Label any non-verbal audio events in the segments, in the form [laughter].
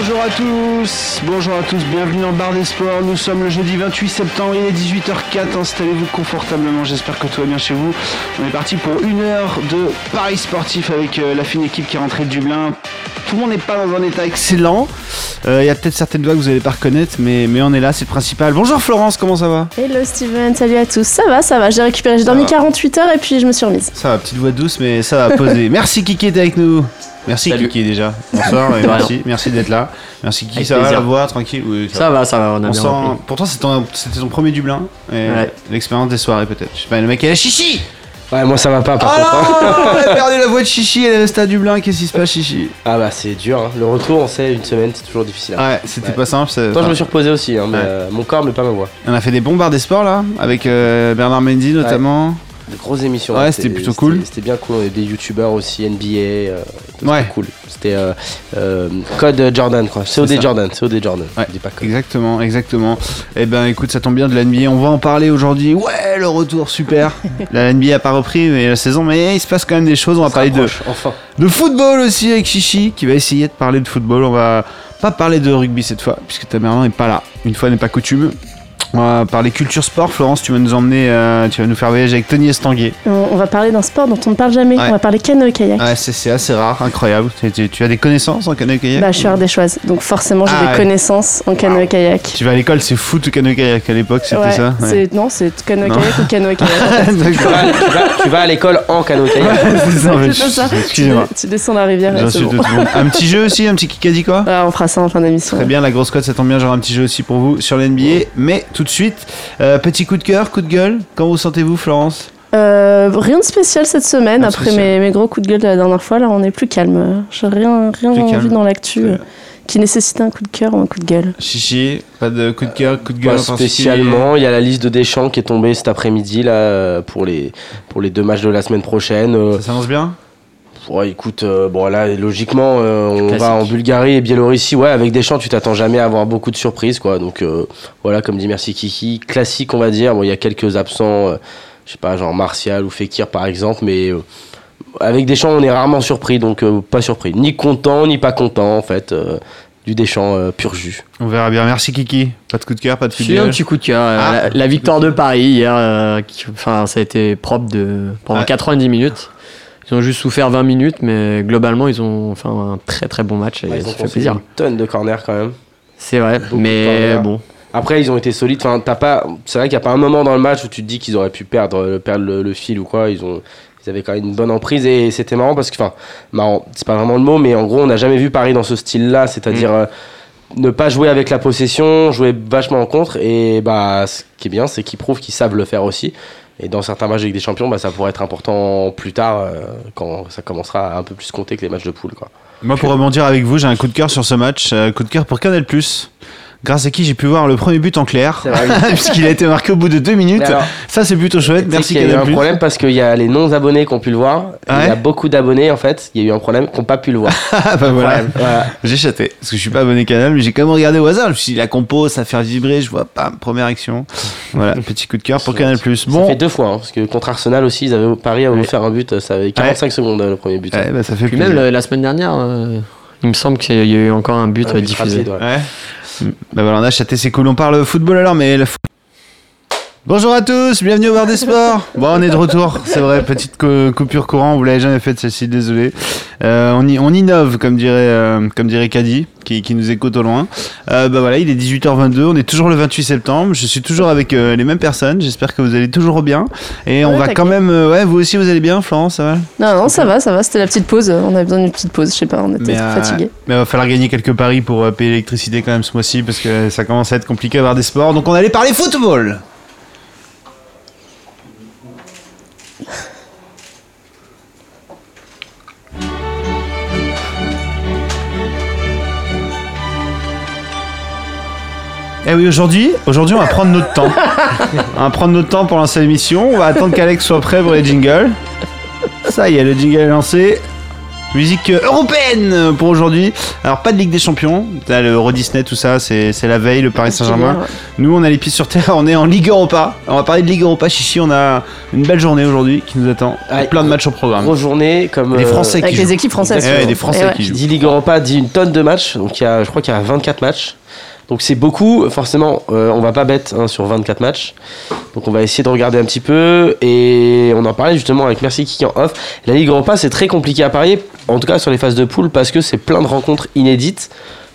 Bonjour à tous, bonjour à tous, bienvenue le Bar des Sports. Nous sommes le jeudi 28 septembre, il est 18h04, installez-vous confortablement, j'espère que tout va bien chez vous. On est parti pour une heure de Paris sportif avec euh, la fine équipe qui est rentrée de Dublin. Tout le monde n'est pas dans un état excellent. Euh, Il y a peut-être certaines voix que vous n'allez pas reconnaître, mais, mais on est là, c'est le principal. Bonjour Florence, comment ça va? Hello Steven, salut à tous. Ça va, ça va, j'ai récupéré, j'ai dormi va. 48 heures et puis je me suis remise. Ça va, petite voix douce, mais ça va poser. [laughs] merci Kiki d'être avec nous. Merci Salut. Kiki déjà. Bonsoir [laughs] et merci, merci d'être là. Merci Kiki, Avec ça va la voix, tranquille oui, Ça va, ça va, on a On bien sent... Pourtant, c'était ton, premier Dublin. Et Ouais. L'expérience des soirées, peut-être. Je sais pas, le mec, il a chichi Ouais, moi ça va pas par contre. hein. non Elle a [laughs] perdu la voix de chichi, elle est restée à Dublin. Qu'est-ce qui se passe, chichi? Ah bah c'est dur, hein. le retour on sait, une semaine c'est toujours difficile. hein. Ouais, c'était Ouais. pas simple. Toi je me suis reposé aussi, hein, mais Ouais. euh, mon corps mais pas ma voix. On a fait des bons bars des sports là, avec euh, Bernard Mendy notamment. De grosses émissions. Ouais, c'était plutôt cool. C'était bien cool, on avait des youtubeurs aussi, NBA. euh, Ouais. cool. C'était euh, euh, Code Jordan quoi, COD. Jordan, COD Jordan. Ouais. Dis pas Code. Exactement, exactement. Eh ben écoute, ça tombe bien de la NBA. On va en parler aujourd'hui. Ouais, le retour, super. [laughs] la NBA a pas repris mais la saison, mais il se passe quand même des choses. On va parler de, Enfin. de football aussi avec Chichi qui va essayer de parler de football. On va pas parler de rugby cette fois puisque ta mère n'est pas là. Une fois n'est pas coutume. On va parler culture sport. Florence, tu vas nous emmener, euh, tu vas nous faire voyager avec Tony Estanguet. On, on va parler d'un sport dont on ne parle jamais, Ouais. on va parler canoë-kayak. Ouais, c'est c'est assez rare, incroyable. Tu, tu- tu as des connaissances en canoë-kayak Bah, je suis ardéchoise, donc forcément j'ai Ah ouais. des connaissances en canoë-kayak. Tu vas à l'école, c'est foot ou canoë-kayak à l'époque, c'était Ouais, ça Ouais. c'est- Non, c'est canoë-kayak ou canoë-kayak. [laughs] Tu D'accord. vas, tu vas- tu vas à l'école en canot kayak. C'est ça, mais C'est ça. je- Excusez-moi. Tu, tu descends la rivière suis bon. Un petit jeu aussi, un petit Kikadi quoi Ah, on fera ça en fin d'émission. Très bien, la grosse cote, ça tombe bien, j'aurai un petit jeu aussi pour vous sur l'NBA. Mais tout de suite, euh, petit coup de cœur, coup de gueule. Comment vous sentez-vous, Florence Euh, rien de spécial cette semaine, Rien après mes, mes gros coups de gueule de la dernière fois, là on est plus calme. J'ai rien, rien Plus envie calme. dans l'actu euh, qui nécessitait un coup de cœur ou un coup de gueule. Chichi, pas de coup de cœur, coup de gueule Pas spécialement, il y a la liste de Deschamps qui est tombée cet après-midi là pour les pour les deux matchs de la semaine prochaine. Ça s'annonce bien? Ouais, écoute, euh, bon là, logiquement, euh, on Classique. va en Bulgarie et Biélorussie. Ouais, avec Deschamps, tu t'attends jamais à avoir beaucoup de surprises, quoi. Donc euh, voilà, comme dit Merci Kiki, classique, on va dire. Bon, il y a quelques absents, euh, je sais pas, genre Martial ou Fekir par exemple, mais euh, avec Deschamps, on est rarement surpris, donc euh, pas surpris, ni content ni pas content en fait. euh, du Deschamps euh, pur jus. On verra bien. Merci Kiki. Pas de coup de cœur, pas de J'ai un petit coup de cœur. euh, Ah. la, la victoire de Paris hier, euh, qui- enfin, ça a été propre de, pendant Ouais. 90 minutes. Ils ont juste souffert 20 minutes, mais globalement, ils ont fait un très très bon match et Ouais, ils ont fait plaisir. Une tonne de corners quand même. C'est vrai, Beaucoup mais bon. Après, ils ont été solides. Enfin, t'as pas. C'est vrai qu'il n'y a pas un moment dans le match où tu te dis qu'ils auraient pu perdre, euh, perdre le, le fil ou quoi. Ils ont. Ils avaient quand même une bonne emprise et c'était marrant parce que, enfin, marrant, c'est pas vraiment le mot, mais en gros, on n'a jamais vu Paris dans ce style-là, c'est-à-dire euh, ne pas jouer avec la possession, jouer vachement en contre. Et bah, ce qui est bien, c'est qu'ils prouvent qu'ils savent le faire aussi. Et dans certains matchs avec des champions, bah, ça pourrait être important plus tard, euh, quand ça commencera à un peu plus compter que les matchs de poule. Quoi. Moi, pour rebondir avec vous, j'ai un coup de cœur sur ce match. euh, coup de cœur pour Canal+. Grâce à qui j'ai pu voir le premier but en clair. [laughs] Puisqu'il a été marqué au bout de deux minutes. Alors, Ça, c'est plutôt chouette. Merci qu'il y a eu un problème parce qu'il y a les non-abonnés qui ont pu le voir. Ah Il y ouais a beaucoup d'abonnés en fait. Il y a eu un problème qui n'ont pas pu le voir. [laughs] Ah bah voilà. Voilà. J'ai chaté, parce que je suis pas abonné canal, mais j'ai quand même regardé au hasard. Je me suis dit, la compo, ça fait vibrer, je vois pas, première action. Voilà, [laughs] petit coup de cœur pour Canal+. Ça Bon, fait deux fois, hein, parce que contre Arsenal aussi, ils avaient, Paris a voulu faire un but, ça avait 45 secondes euh, le premier but. ouais, bah, ça fait Puis plaisir. même la semaine dernière, euh, il me semble qu'il y a eu encore un but Un euh, but diffusé. rapide, ouais. Ouais. Bah voilà, on a chaté, c'est cool. On parle football alors, mais la fo- Bonjour à tous, bienvenue au bar des sports. [laughs] Bon, on est de retour, c'est vrai, petite cou- coupure courant, vous l'avez jamais faite celle-ci, désolé. Euh, on, innove, comme dirait, euh, comme dirait Caddy, qui, qui nous écoute au loin. Euh, bah voilà, il est 18h22, on est toujours le 28 septembre, je suis toujours avec euh, les mêmes personnes, j'espère que vous allez toujours bien. Et on va quand même, ouais, vous aussi vous allez bien, Florence, ça va? Non, non, ça va, ça va, c'était la petite pause. On avait besoin d'une petite pause, je sais pas, on était fatigués. mais il va falloir gagner quelques paris pour payer l'électricité quand même ce mois-ci parce que ça commence à être compliqué à avoir des sports. Donc on allait parler football. Eh oui, aujourd'hui, aujourd'hui, on va prendre notre temps. on va prendre notre temps pour lancer l'émission. On va attendre qu'Alex soit prêt pour les jingles. Ça y est, le jingle est lancé. Musique européenne pour aujourd'hui. Alors, pas de Ligue des Champions. T'as le Euro Disney, tout ça, c'est c'est la veille, le Paris Saint-Germain. Nous, on a les pieds sur terre, on est en Ligue Europa. On va parler de Ligue Europa. Chichi, on a une belle journée aujourd'hui qui nous attend. Ouais. Plein de matchs au programme. Grosse journée, comme. Les euh, Français qui Avec jouent. les équipes françaises. Eh ouais, des Français Et ouais. qui Qui jouent. dit Ligue Europa dit une tonne de matchs. Donc il y a, je crois qu'il y a 24 matchs. Donc c'est beaucoup. Forcément, euh, on va pas bête hein, sur 24 matchs. Donc on va essayer de regarder un petit peu. Et on en parlait justement avec Merci Kiki en off. La Ligue Europa, c'est très compliqué à parier. En tout cas sur les phases de poule parce que c'est plein de rencontres inédites.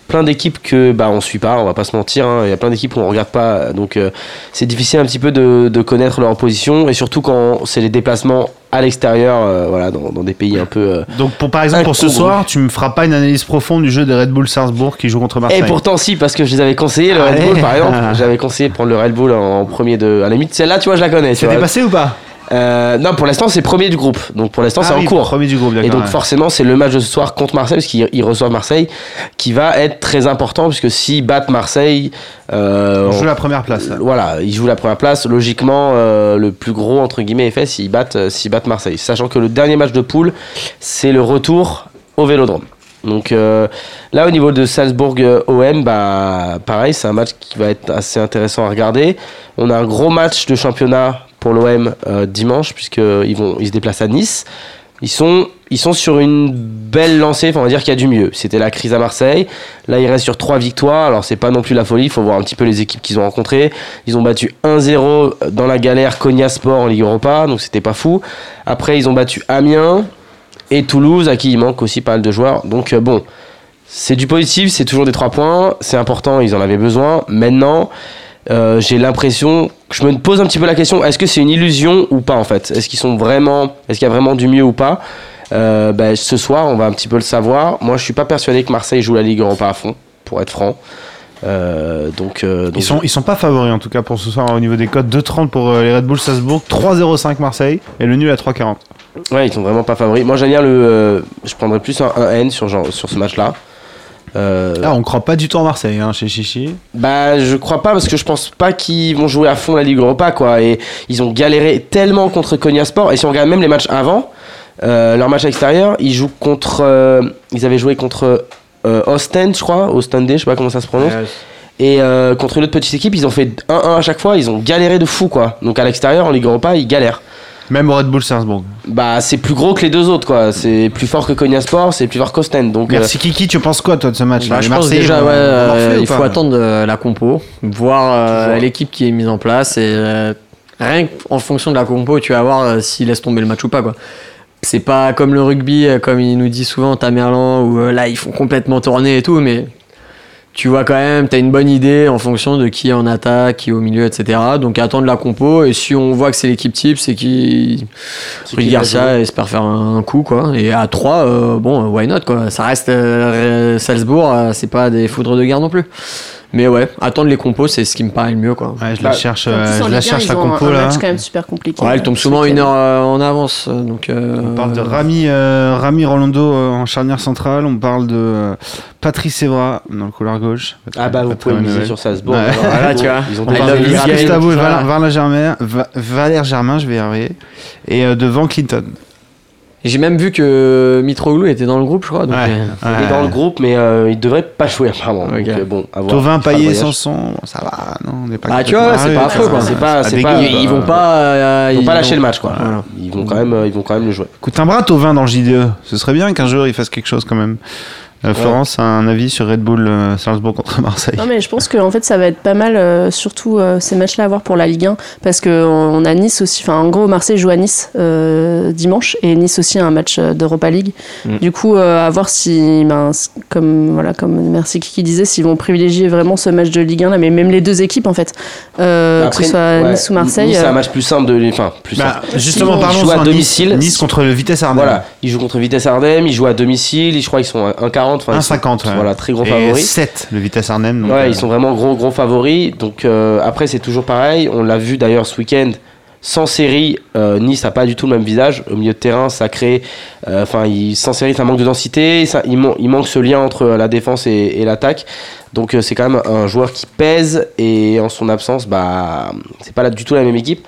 Plein d'équipes que bah on suit pas, on va pas se mentir. hein. Il y a plein d'équipes où on regarde pas, donc euh, c'est difficile un petit peu de, de connaître leur position et surtout quand c'est les déplacements à l'extérieur, euh, voilà, dans, dans des pays un peu euh, Donc, pour, par exemple, pour ce soir, tu me feras pas une analyse profonde du jeu des Red Bull Salzbourg qui joue contre Marseille. Et pourtant si, parce que je les avais conseillé, le Allez. Red Bull par exemple, [laughs] j'avais conseillé de prendre le Red Bull en premier de... À la limite, celle-là, tu vois, je la connais. tu C'était vois. passé ou pas? Euh, non, pour l'instant, c'est premier du groupe. Donc pour l'instant, c'est Ah en oui, cours. Premier du groupe, Et donc ouais. forcément, c'est le match de ce soir contre Marseille, parce qu'ils ils reçoivent Marseille, qui va être très important, puisque s'ils battent Marseille... euh, On on- joue la première place. là. voilà, ils jouent la première place. Logiquement, euh, le plus gros entre guillemets est fait s'ils battent, euh, s'ils battent Marseille. Sachant que le dernier match de poule, c'est le retour au Vélodrome. Donc euh, là, au niveau de Salzbourg-OM, bah pareil, c'est un match qui va être assez intéressant à regarder. On a un gros match de championnat pour l'OM euh, dimanche puisqu'ils vont, ils se déplacent à Nice. Ils sont, ils sont sur une belle lancée, on va dire qu'il y a du mieux. C'était la crise à Marseille. Là, ils restent sur trois victoires. Alors, c'est pas non plus la folie. Il faut voir un petit peu les équipes qu'ils ont rencontrées. Ils ont battu 1-0 dans la galère Konya Sport en Ligue Europa, donc c'était pas fou. Après, ils ont battu Amiens et Toulouse, à qui il manque aussi pas mal de joueurs. Donc, euh, bon, c'est du positif, c'est toujours des trois points. C'est important, ils en avaient besoin. Maintenant, euh, j'ai l'impression, je me pose un petit peu la question, est-ce que c'est une illusion ou pas en fait? Est-ce qu'ils sont vraiment, est-ce qu'il y a vraiment du mieux ou pas? Euh, ben, Ce soir, on va un petit peu le savoir. Moi, je suis pas persuadé que Marseille joue la Ligue Europa à fond, pour être franc. Euh, donc, euh, donc- Ils sont, ils sont pas favoris en tout cas pour ce soir au niveau des codes. 2,30 pour euh, les Red Bull Salzbourg, 3,05 Marseille et le nul à 3,40. ouais, ils sont vraiment pas favoris. Moi, j'aime bien le, je prendrais plus un 1N sur genre, sur ce match-là. Euh, Là, on croit pas du tout en Marseille hein, chez Chichi. Bah, je crois pas parce que je pense pas qu'ils vont jouer à fond la Ligue Europa, quoi. Et ils ont galéré tellement contre Konya Sport. Et si on regarde même les matchs avant, euh, leur match extérieur, ils jouent contre. euh, ils avaient joué contre euh, Ostend, je crois, Ostende, je sais pas comment ça se prononce. Et contre une autre petite équipe, ils ont fait 1-1 à chaque fois. Ils ont galéré de fou, quoi. Donc à l'extérieur, en Ligue Europa, ils galèrent. Même au Red Bull Salzbourg. Bah, c'est plus gros que les deux autres, quoi. C'est plus fort que Konya Sport, c'est plus fort qu'Ostend. Donc, euh, Merci Kiki, tu penses quoi toi de ce match Bah, je pense déjà, ouais, euh, il faut attendre euh, la compo, voir euh, l'équipe qui est mise en place et euh, rien qu'en fonction de la compo, tu vas voir euh, s'il laisse tomber le match ou pas. quoi. C'est pas comme le rugby, comme il nous dit souvent Tamerlan, où euh, là ils font complètement tourner et tout, mais tu vois quand même, tu as une bonne idée en fonction de qui est en attaque, qui est au milieu, etc. Donc attendre la compo, et si on voit que c'est l'équipe type, c'est qui va Garcia espère faire un coup, quoi. Et à 3, bon, why not, quoi. Ça reste euh, Salzbourg, euh, c'est pas des foudres de guerre non plus. Mais ouais, attendre les compos, c'est ce qui me paraît le mieux, quoi. Ouais, je la Bah, cherche, euh, je la Ligue 1, cherche ils la ont un- compo un là. match quand même super compliqué. Ouais, elle tombe souvent une heure euh, en avance, euh, donc. euh, On parle de Rami, euh, Rami Rolando euh, en charnière centrale. On parle de euh, Patrice Evra dans le couloir gauche. Ah bah, vous pouvez miser sur Salzbourg. Ouais. Voilà, tu vois. Ils ont. Gustavo et. Valère, Germain, je vais y arriver. Et euh, devant Clinton. J'ai même vu que Mitroglou était dans le groupe, je crois. Donc, Ouais. euh, Il est dans le groupe, mais euh, il devrait pas jouer apparemment. Ok. Donc, euh, bon, à voir. Le Payet. Sanson, bon, ça va, non, on n'est pas Bah, tu vois, c'est pas affreux, C'est pas- c'est pas- ils, ils vont pas. euh, Ils vont pas lâcher vont- le match, quoi. Voilà. Ils vont quand même, euh, ils vont quand même le jouer. Écoute, un bras Tovin dans le JDE. Ce serait bien qu'un jour il fasse quelque chose quand même. Euh, Florence a un avis sur Red Bull euh, Salzbourg contre Marseille. Non mais je pense que en fait ça va être pas mal, euh, surtout euh, ces matchs-là à voir pour la Ligue 1, parce que on on a Nice aussi. Enfin en gros Marseille joue à Nice euh, dimanche et Nice aussi a un match euh, d'Europa League. Mm. Du coup euh, à voir si, ben, comme voilà comme merci Kiki disait, s'ils vont privilégier vraiment ce match de Ligue 1 là, mais même les deux équipes en fait, euh, que ce soit ouais, Nice ou Marseille. Nice, c'est un match plus simple de, enfin plus Bah, simple. justement, parlons à domicile. Nice, nice contre Vitesse Arnhem. Voilà, ils jouent contre Vitesse Arnhem, ils jouent à domicile, je crois qu'ils sont à 1,40. enfin, ils sont- 1,50. ouais. Voilà, très gros Et favoris. 7 le Vitesse Arnhem. donc, ouais, euh, ils sont vraiment gros gros favoris. Donc euh, après c'est toujours pareil. On l'a vu d'ailleurs ce week-end. sans série, euh, Nice n'a pas du tout le même visage. Au milieu de terrain, ça crée. euh, Enfin, sans série, ça manque de densité. Ça, il, man- il manque ce lien entre la défense et, et l'attaque. Donc, c'est quand même un joueur qui pèse. Et en son absence, bah, c'est pas là, du tout la même équipe.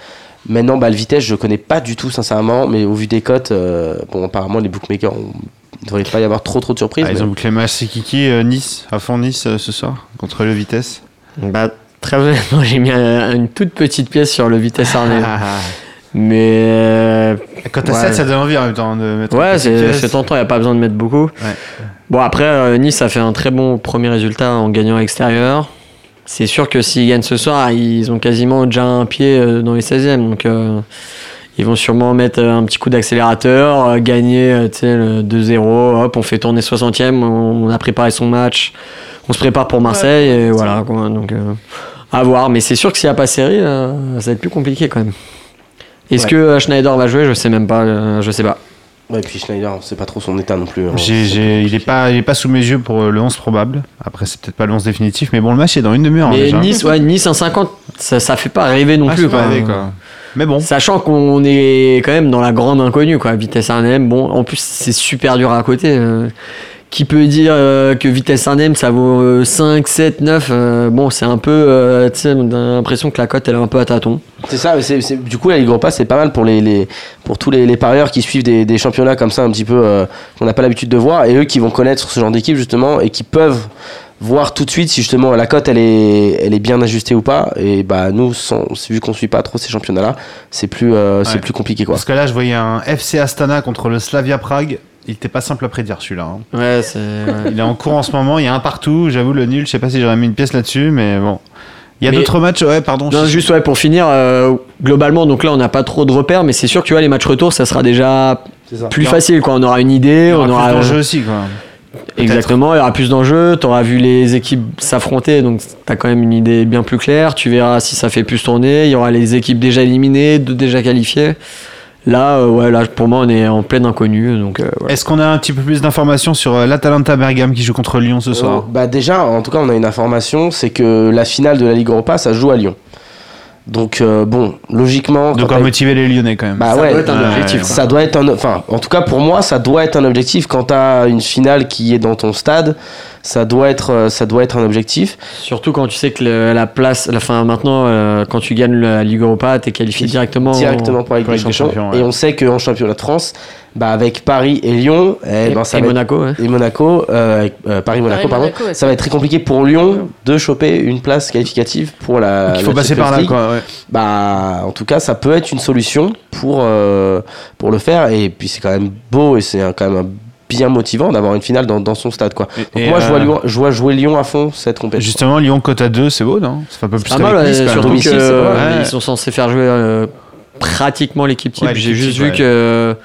Maintenant, bah, le vitesse, je connais pas du tout, sincèrement. Mais au vu des cotes, euh, bon, apparemment, les bookmakers, on- il devrait pas y avoir trop trop de surprises. Ah, ils mais- ont bouclé le match, c'est Kiki, euh, Nice, à fond Nice euh, ce soir, contre le Vitesse. Bah, très honnêtement, j'ai mis un- une toute petite pièce sur le Vitesse Arnhem. Mais. euh, Quand t'as Ouais. 7, ça donne envie en même temps de mettre Ouais, c'est tentant, il n'y a pas besoin de mettre beaucoup. Bon, après, euh, Nice a fait un très bon premier résultat en gagnant à l'extérieur. C'est sûr que s'ils gagnent ce soir, ils ont quasiment déjà un pied euh, dans les 16e. Donc, euh, ils vont sûrement mettre euh, un petit coup d'accélérateur, euh, gagner euh, tu sais, le 2-0. Hop, on fait tourner 60e, on, on a préparé son match, on se prépare pour Marseille, et voilà. Quoi, donc, euh, à voir. Mais c'est sûr que s'il n'y a pas série, euh, ça va être plus compliqué quand même. Est-ce Ouais. que Schneider va jouer? Je sais même pas. euh, je sais pas. Ouais, et puis Schneider, c'est pas trop son état non plus. hein. J'ai- j'ai- il, est pas, il est pas sous mes yeux pour le 11 probable. Après, c'est peut-être pas le 11 définitif, mais bon, le match est dans une demi-heure. hein, Mais déjà. Nice, ouais, Nice 1,50, ça, ça fait pas rêver non Ah, plus. c'est pas quoi. rêvé, quoi. Mais bon, Sachant qu'on est quand même dans la grande inconnue, quoi. Vitesse Arnhem, bon, en plus, c'est super dur à côté. euh. qui peut dire euh, que Vitesse Arnhem, ça vaut euh, 5, 7, 9 euh, Bon, c'est un peu. euh, tu sais, on a l'impression que la cote, elle est un peu à tâtons. C'est ça, mais c'est- c'est- du coup la Ligue Europa c'est pas mal pour les, les- pour tous les, les parieurs qui suivent des, des championnats comme ça un petit peu euh, qu'on n'a pas l'habitude de voir et eux qui vont connaître ce genre d'équipe justement et qui peuvent voir tout de suite si justement la cote elle est, elle est bien ajustée ou pas et bah nous sans- vu qu'on suit pas trop ces championnats là c'est plus, euh, c'est plus compliqué quoi. parce que là, je voyais un FC Astana contre le Slavia Prague. Il était pas simple à prédire celui-là. hein. Ouais, c'est. [laughs] Il est en cours en ce moment, il y a un partout. J'avoue, le nul, je sais pas si j'aurais mis une pièce là-dessus, mais bon. Il y a Mais- d'autres matchs, ouais, pardon. Non, juste ouais, pour finir, euh, globalement, donc là, on n'a pas trop de repères, mais c'est sûr que tu vois, les matchs retour, ça sera déjà plus facile, quoi. On aura une idée, il y aura on plus aura. d'enjeux aussi, quoi. Exactement, il y aura plus d'enjeux, tu auras vu les équipes s'affronter, donc tu as quand même une idée bien plus claire, tu verras si ça fait plus tourner, il y aura les équipes déjà éliminées, déjà qualifiées. Là, euh, ouais, là, pour moi, on est en pleine inconnue, donc euh, voilà. Est-ce qu'on a un petit peu plus d'informations sur euh, l'Atalanta Bergame qui joue contre Lyon ce soir? Euh, bah déjà, en tout cas, on a une information, c'est que la finale de la Ligue Europa, ça joue à Lyon. Donc euh, bon, logiquement, De quand quoi motiver les Lyonnais quand même. bah Ça ouais, doit être un Ouais, objectif. ça doit être un, enfin, en tout cas pour moi, ça doit être un objectif. Quand t'as une finale qui est dans ton stade, ça doit être, euh, ça doit être un objectif. Surtout quand tu sais que le- la place, la fin maintenant, euh, quand tu gagnes la Ligue Europa, tu es qualifié directement. directement pour la Ligue des la Ligue des Champions. Champions, ouais. Et on sait qu'en championnat de France, bah avec Paris et Lyon, eh Et, ben, ça et être- Monaco, ouais. et Monaco, euh, avec, euh, Paris-Monaco, pardon, Paris-Monaco, ouais, ça va être très compliqué pour Lyon de choper une place qualificative pour la. Donc il faut la passer Champions par là, quoi. ouais. Bah, en tout cas, ça peut être une solution pour, euh, pour le faire. Et puis, c'est quand même beau et c'est quand même un- bien motivant d'avoir une finale dans, dans son stade. Quoi. Et- Donc, moi, je, vois euh, Lyon, je vois jouer Lyon à fond cette compétition. Justement, Lyon cote à 2, c'est beau, non? Ça fait un peu plus Pas mal, Nice, même. surtout domicile, que c'est pas mal. euh, Ouais. ils sont censés faire jouer euh, pratiquement l'équipe type. Ouais, J'ai juste type, vu ouais. que,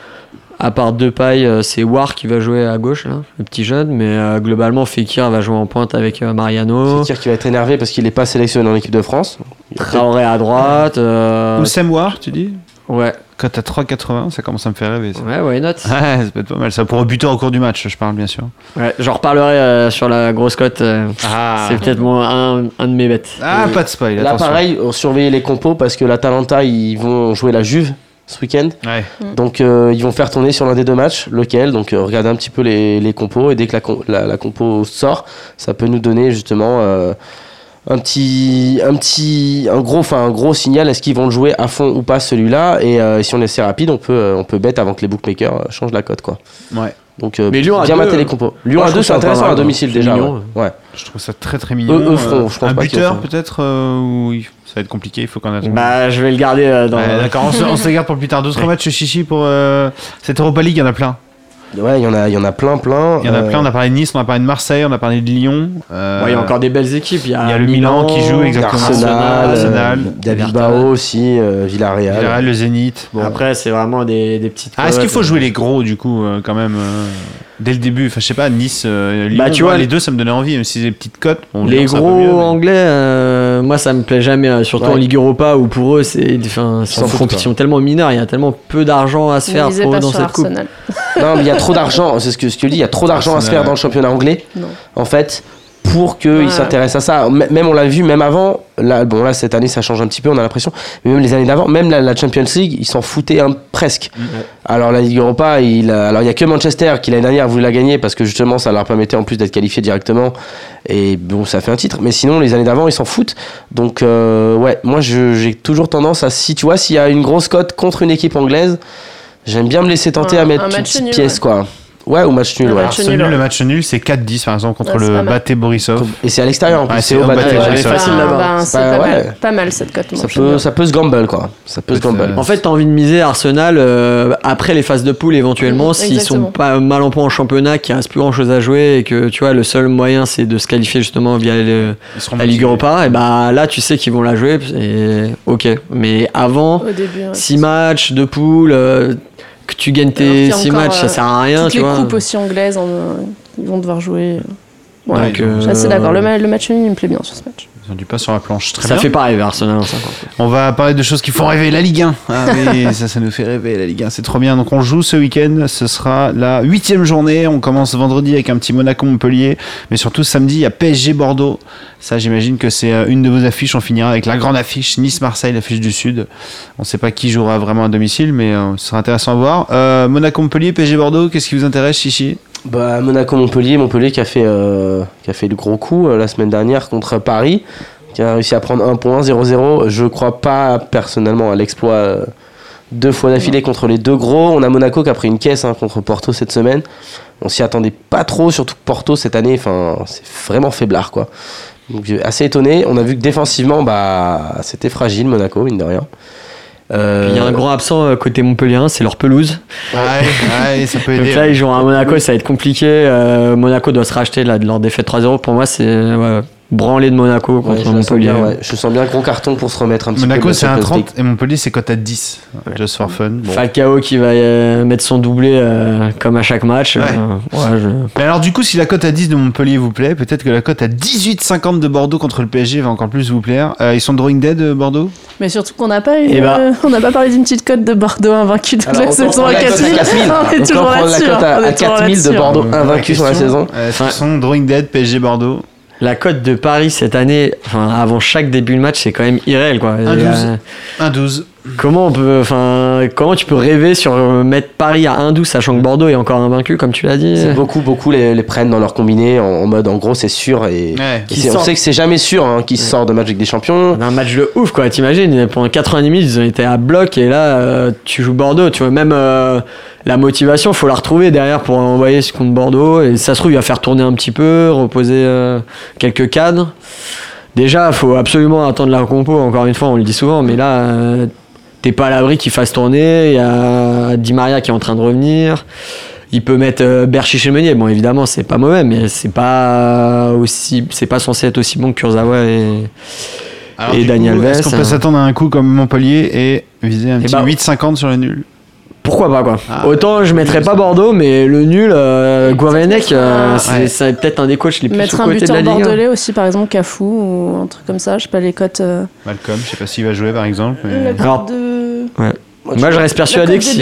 à part Depay, euh, c'est War qui va jouer à gauche, là, le petit jeune, mais euh, globalement, Fekir va jouer en pointe avec euh, Mariano, Fekir qui va être énervé parce qu'il n'est pas sélectionné en équipe de France. Traoré à droite. euh, Oussem War, tu dis? Ouais, Cote à 3,80, ça commence à me faire rêver. Ça. ouais, why not? Ouais, ça peut être pas mal. Ça pour buteur au cours du match, je parle bien sûr. Ouais, J'en reparlerai euh, sur la grosse cote. euh, Ah, C'est peut-être mon- un, un de mes bêtes. ah pas de spoil. Là, attention. pareil, on surveille les compos parce que l'Atalanta, ils vont jouer la Juve ce week-end. Ouais. Donc, euh, ils vont faire tourner sur l'un des deux matchs, lequel. Donc, euh, regardez un petit peu les, les compos. Et dès que la, la, la compo sort, ça peut nous donner justement euh, un petit, un petit, un gros, enfin un gros signal. Est-ce qu'ils vont le jouer à fond ou pas celui-là? Et euh, si on est assez rapide, on peut, on peut bet avant que les bookmakers changent la cote, quoi. Ouais. Donc, euh, Mais Lyon à bien deux, mater les compos. Lyon moi, à je 2 trouve c'est intéressant à domicile c'est déjà. mignon. ouais. Ouais. Je trouve ça très très mignon. Eux- eux feront, je pense un buteur peut-être euh, ça va être compliqué, il faut qu'on attende. Bah, je vais le garder euh, dans. Ouais, D'accord, on se, on se les [laughs] garde pour plus tard. D'autres matchs chichi pour euh, cette Europa League, il y en a plein. Ouais, il y en a, il y en a plein, plein. Il y en a Euh, plein. On a parlé de Nice, on a parlé de Marseille, on a parlé de Lyon. euh, Ouais, il y a encore des belles équipes. Il y a, il y a le Milan qui joue, exactement. Arsenal, Arsenal, euh, David Everton. Bao aussi, euh, Villarreal. Villarreal, le Zénith. Bon. Après, c'est vraiment des, des petites. Ah, est-ce qu'il faut jouer les gros du coup euh, quand même euh, dès le début? Enfin, je sais pas, Nice, euh, Lyon. Bah, tu vois, les deux, ça me donnait envie, même si c'est des petites cotes. Bon, Les peu gros mieux, mais- anglais, euh, moi ça me plaît jamais, euh, surtout Ouais. en Ligue Europa où pour eux c'est enfin, c'est S'en une compétition tellement mineure, il y a tellement peu d'argent à se faire pour eux dans cette coupe. Non, mais il y a trop d'argent, c'est ce que, ce que je dis, il y a trop d'argent à se faire dans le championnat anglais, Non. en fait, pour qu'ils Ouais. s'intéressent à ça. M- Même on l'a vu, même avant, là, bon là cette année ça change un petit peu, on a l'impression, mais même les années d'avant, même la, la Champions League, ils s'en foutaient hein, presque. Alors la Ligue Europa, il a- alors il y a que Manchester qui l'année dernière voulait la gagner parce que justement ça leur permettait en plus d'être qualifiés directement et bon ça fait un titre. Mais sinon les années d'avant ils s'en foutent. Donc euh, ouais, moi je- j'ai toujours tendance à si tu vois s'il y a une grosse cote contre une équipe anglaise, j'aime bien me laisser tenter Un- à mettre un une petite pièce ouais. quoi. Ouais, ou match nul, Un ouais. match nul, le match nul, c'est 4-10 par exemple contre Ouais, le. Baté Borisov. Et c'est à l'extérieur en plus, Ouais, c'est au Baté Borisov. c'est Ben, facile là-bas. ben, C'est c'est pas- pas, ouais. mal, pas mal cette cote. moi, Ça peut, ça peut se gamble quoi. Ça peut se gamble. En fait, t'as envie de miser Arsenal euh, après les phases de poule éventuellement, s'ils sont pas mal en point en championnat, qu'il reste plus grand chose à jouer et que tu vois le seul moyen c'est de se qualifier justement via le- la Ligue. Europa, et bah là tu sais qu'ils vont la jouer et ok. Mais avant, Au début. ouais. 6 matchs de poule, euh, que tu gagnes tes a 6 encore, matchs, ça euh, sert à rien, Toutes tu les vois. coupes aussi anglaises, en, euh, ils vont devoir jouer. Ouais, Donc, euh, Je suis assez d'accord. Le, ma- le match nul, il me plaît bien sur ce match. Ils ont du pas sur la planche. Très ça bien. fait pas rêver Arsenal en 50. On va parler de choses qui font rêver la Ligue 1. Ah [laughs] oui, ça, ça nous fait rêver la Ligue 1. C'est trop bien. Donc on joue ce week-end. Ce sera la huitième journée. On commence vendredi avec un petit Monaco-Montpellier. Mais surtout samedi, il y a PSG-Bordeaux. Ça, j'imagine que c'est euh, une de vos affiches. On finira avec la grande affiche Nice-Marseille, l'affiche du Sud. On ne sait pas qui jouera vraiment à domicile, mais euh, ce sera intéressant à voir. Euh, Monaco-Montpellier, PSG-Bordeaux, qu'est-ce qui vous intéresse, Chichi? Bah, Monaco-Montpellier, Montpellier qui a fait, euh, qui a fait le gros coup euh, la semaine dernière contre Paris, qui a réussi à prendre 1 point 0-0. Je crois pas personnellement à l'exploit euh, deux fois d'affilée contre les deux gros. On a Monaco qui a pris une caisse hein, contre Porto cette semaine. On s'y attendait pas trop, surtout que Porto cette année, enfin, c'est vraiment faiblard quoi. Donc assez étonné. On a vu que défensivement, bah, c'était fragile Monaco, mine de rien. Euh, Il y a un grand absent euh, côté Montpellier, c'est leur pelouse. Ouais, ouais, ça peut [laughs] Donc aider. là, ils jouent à Monaco, ça va être compliqué. Euh, Monaco doit se racheter là, de leur défaite 3-0. Pour moi, c'est ouais, branlé de Monaco ouais, contre je, le sens Montpellier. bien, ouais. Je sens bien gros carton pour se remettre un petit peu. de Monaco, c'est un Champions League. 30 et Montpellier, c'est cote à 10. Just for fun. Bon. Falcao qui va euh, mettre son doublé euh, comme à chaque match. Ouais. Euh, ouais, je- Mais alors du coup, si la cote à 10 de Montpellier vous plaît, peut-être que la cote à 18,50 de Bordeaux contre le PSG va encore plus vous plaire. Euh, ils sont drawing dead, Bordeaux? Mais surtout qu'on n'a pas, eu, Eh bah. euh, on n'a pas parlé d'une petite cote de Bordeaux invaincu Alors, la on saison à la cote 4000. à 4000. [laughs] On est toujours la cote à- hein. On à est toujours 4000 de là-dessus, hein. Bordeaux. Invaincu sur la saison. Ouais. qu'ils sont drawing dead, PSG Bordeaux? La cote de Paris cette année, enfin, avant chaque début de match, c'est quand même irréel. Quoi. Et, 1,12. 1,12. comment, on peut, enfin, comment tu peux rêver sur euh, mettre Paris à 1-12 sachant que Bordeaux est encore invaincu, comme tu l'as dit? C'est beaucoup, beaucoup les, les prennent dans leur combiné en, en mode en gros c'est sûr et, Ouais. et Qui on sort. sait que c'est jamais sûr hein, qu'ils sortent de match avec des champions. Un match de ouf, quoi. T'imagines, pendant 90 minutes, ils ont été à bloc et là, euh, tu joues Bordeaux. Tu vois, même euh, la motivation, faut la retrouver derrière pour envoyer ce contre Bordeaux. Et ça se trouve, il va faire tourner un petit peu, reposer euh, quelques cadres. Déjà, faut absolument attendre la compo. Encore une fois, on le dit souvent, mais là, euh, t'es pas à l'abri qu'il fasse tourner. Il y a Di Maria qui est en train de revenir. Il peut mettre euh, Berchi chez Meunier. Bon, évidemment, c'est pas mauvais, mais c'est pas aussi, c'est pas censé être aussi bon que Kurzawa et, Alors, Et Daniel Alves, Est-ce qu'on peut hein. s'attendre à un coup comme Montpellier et viser un Eh petit ben, 8,50 sur les nuls Pourquoi pas quoi Ah, Autant je mettrais pas Bordeaux, mais le nul, euh, Guavenec, euh, Ouais. c'est c'est peut-être un des coachs les plus Mettre un sous-cotés de la buteur Ligue. bordelais aussi, par exemple, Cafou ou un truc comme ça. Je sais pas, les cotes. euh, Malcolm, je sais pas s'il va jouer par exemple. mais- la cote Alors, de. Moi je reste persuadé que si.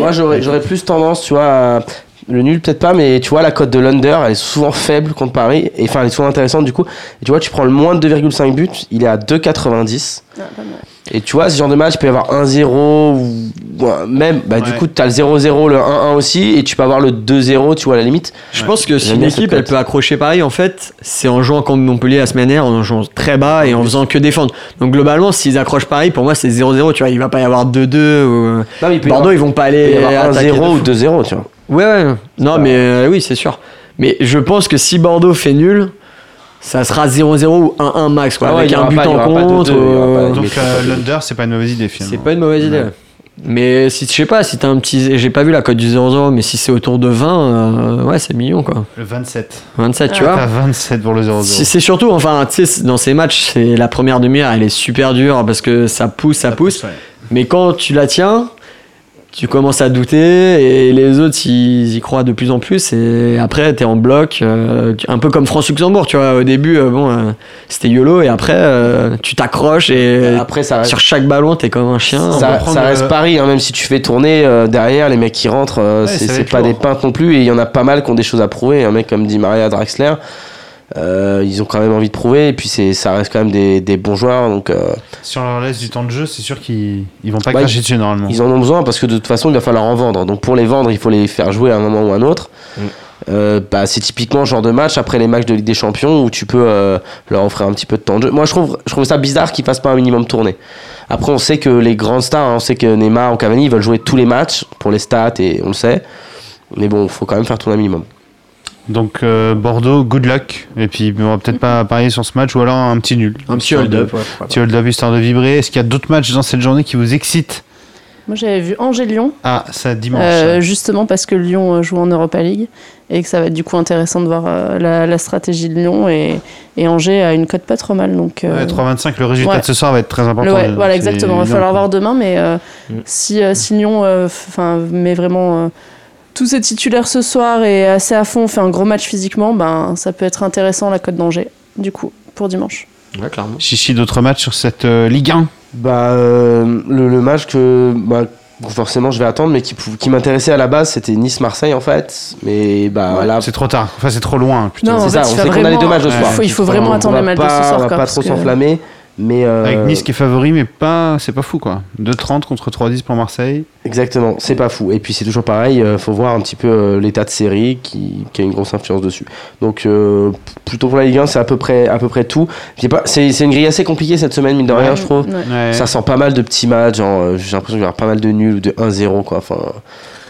Moi j'aurais j'aurais plus tendance, tu vois, à- le nul peut-être pas, mais tu vois la cote de l'under, elle est souvent faible contre Paris, et enfin elle est souvent intéressante du coup. Et tu vois, tu prends le moins de 2,5 buts, il est à 2,90. Ah. Et tu vois, ce genre de match, il peut y avoir 1-0, ou même, bah du coup, tu as le 0-0, le 1-1 aussi, et tu peux avoir le 2-0, tu vois, à la limite. Je pense que si une équipe elle peut accrocher Paris, en fait, c'est en jouant contre Montpellier la semaine dernière, en jouant très bas et en faisant que défendre. Donc globalement, s'ils accrochent Paris, pour moi c'est 0-0, tu vois, il va pas y avoir 2-2. Ou... Y Bordeaux, avoir- ils vont pas aller y avoir attaquer 1-0 de ou fou. 2-0, tu vois. Ouais, ouais. Non, pas- mais euh, oui, c'est sûr. Mais je pense que si Bordeaux fait nul, ça sera 0-0 ou 1-1 max, quoi, Ah ouais, avec il y un but pas- en contre. euh, Donc euh, l'under, c'est pas une mauvaise idée finalement. C'est pas une mauvaise idée. ouais. Mais si je sais pas, si t'as un petit. J'ai pas vu la cote du 0-0, mais si c'est autour de 20, euh, ouais, c'est mignon quoi. Le 27. 27, tu Ah. vois. T'as 27 pour le 0-0. C'est c'est surtout, enfin, tu sais, dans ces matchs, c'est la première demi-heure, elle est super dure parce que ça pousse, ça, pousse. ouais. Mais quand tu la tiens, tu commences à douter et les autres, ils y croient de plus en plus. Et après, t'es en bloc, euh, un peu comme France-Luxembourg, tu vois. Au début, euh, bon, euh, c'était YOLO et après, euh, tu t'accroches et Après, ça reste. sur chaque ballon, t'es comme un chien. Ça, le- reste Paris, hein, même si tu fais tourner euh, derrière, les mecs qui rentrent, euh, Ouais, c'est pas des peintres non plus. Et il y en a pas mal qui ont des choses à prouver. Un mec comme dit Maria Draxler, Euh, ils ont quand même envie de prouver et puis c'est ça reste quand même des, des bons joueurs donc euh, Si on leur laisse du temps de jeu, c'est sûr qu'ils ils vont pas Ouais, cracher dessus normalement. ils en ont besoin parce que de toute façon il va falloir en vendre. Donc pour les vendre il faut les faire jouer à un moment ou à un autre. Mm. Euh, bah, c'est typiquement le genre de match après les matchs de Ligue des Champions où tu peux euh, leur offrir un petit peu de temps de jeu. Moi je trouve, je trouve ça bizarre qu'ils fassent pas un minimum tourner. Après on sait que les grandes stars hein, on sait que Neymar ou Cavani ils veulent jouer tous les matchs pour les stats et on le sait. Mais bon faut quand même faire tourner un minimum Donc euh, Bordeaux, good luck. Et puis on va peut-être pas parier sur ce match ou alors un petit nul. Un petit hold-up. ouais. Petit hold-up histoire de vibrer. Est-ce qu'il y a d'autres matchs dans cette journée qui vous excitent? Moi, j'avais vu Angers-Lyon, Ah, ça dimanche. euh, justement parce que Lyon euh, joue en Europa League et que ça va être du coup intéressant de voir euh, la, la stratégie de Lyon et, et Angers a une cote pas trop mal. Donc, euh, Ouais, 3,25, le résultat ouais. de ce soir va être très important. le- ouais, voilà, exactement. Il va falloir voir demain, mais euh, Mm. si, euh, si Lyon euh, met vraiment euh, tous ses titulaires ce soir et assez à fond, fait un gros match physiquement, ben, ça peut être intéressant la cote d'Angers, du coup, pour dimanche. Ouais, clairement. Chichi, d'autres matchs sur cette euh, Ligue 1 Bah, euh, le, le match que bah, forcément je vais attendre, mais qui, m'intéressait à la base, c'était Nice-Marseille en fait. Mais bah là, C'est trop tard. Enfin, c'est trop loin. Non, c'est ça, fait, on sait qu'on a les deux matchs Ouais. soir. Il faut- il faut Enfin, vraiment on attendre les matchs de ce soir, On va quoi, pas trop que- s'enflammer. Mais euh, Avec Nice qui est favori, mais pas, c'est pas fou quoi. 2,30 contre 3,10 pour Marseille. Exactement, c'est pas fou. Et puis c'est toujours pareil, euh, faut voir un petit peu euh, l'état de série qui, qui a une grosse influence dessus. Donc euh, plutôt pour la Ligue 1, c'est à peu près, à peu près tout. C'est c'est une grille assez compliquée cette semaine, mine de rien, Ouais. je trouve. Ouais. Ouais. Ça sent pas mal de petits matchs, euh, j'ai l'impression qu'il y aura pas mal de nuls ou de 1-0, quoi. Enfin,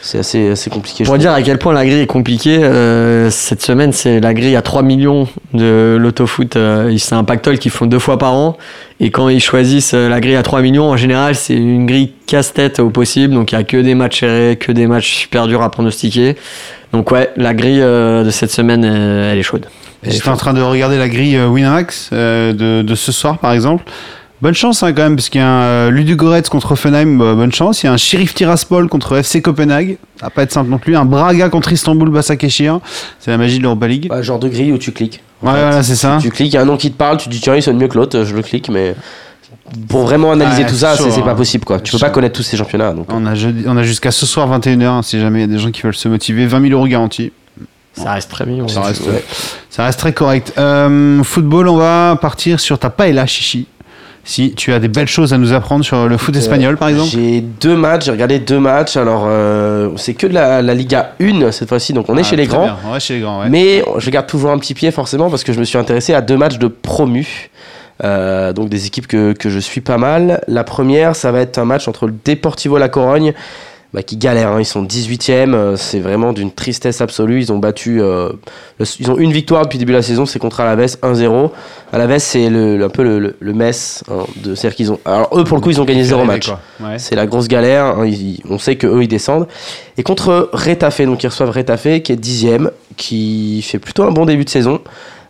c'est assez, assez compliqué. je Pour dire à quel point la grille est compliquée, euh, cette semaine, c'est la grille à 3 millions de l'autofoot. Euh, c'est un pactole qu'ils font deux fois par an. Et quand ils choisissent euh, la grille à 3 millions, en général, c'est une grille casse-tête au possible. Donc il n'y a que des matchs serrés, que des matchs super durs à pronostiquer. Donc ouais, la grille euh, de cette semaine, elle est chaude. J'étais en train de regarder la grille Winamax euh, de, de ce soir par exemple. Bonne chance hein, quand même, parce qu'il y a un euh, Ludogorets contre Offenheim, bah, bonne chance. Il y a un Sheriff Tiraspol contre FC Copenhague, ça va pas être simple non plus. Un Braga contre Istanbul Basakeshir, c'est la magie de l'Europa League. Ouais, genre de grille où tu cliques. Ouais, fait. voilà, c'est ça. Tu cliques, il y a un nom qui te parle, tu te dis tiens, il sonne mieux que l'autre, je le clique, mais pour vraiment analyser Ouais, tout ça, c'est pas hein. possible, quoi. Tu peux pas connaître tous ces championnats. Donc. On a, jeudi- on a jusqu'à ce soir 21h, hein, si jamais il y a des gens qui veulent se motiver. 20 000 euros garantis. Ça reste très mignon. Ça reste, Ouais. ça reste très correct. Euh, football, on va partir sur ta paella, Chichi. Si tu as des belles choses à nous apprendre sur le foot espagnol, par exemple. J'ai deux matchs, j'ai regardé deux matchs. Alors, euh, c'est que de la, la Liga 1 cette fois-ci, donc on est Ah, chez les grands. bien. Ouais, chez les grands, ouais. Mais je garde toujours un petit pied forcément parce que je me suis intéressé à deux matchs de promu. Euh, donc des équipes que, que je suis pas mal. La première, ça va être un match entre le Deportivo La Corogne, bah, qui galère, hein. ils sont 18e, euh, c'est vraiment d'une tristesse absolue. Ils ont battu, euh, le- ils ont une victoire depuis le début de la saison, c'est contre Alaves 1-0. Alaves, c'est le, un peu le, Metz hein, de c'est-à-dire qu'ils ont. Alors eux, pour le coup, ils ont gagné zéro match. Ouais. C'est la grosse galère. hein, ils- on sait que eux ils descendent. Et contre Retafe, donc ils reçoivent Retafe qui est dixième, qui fait plutôt un bon début de saison.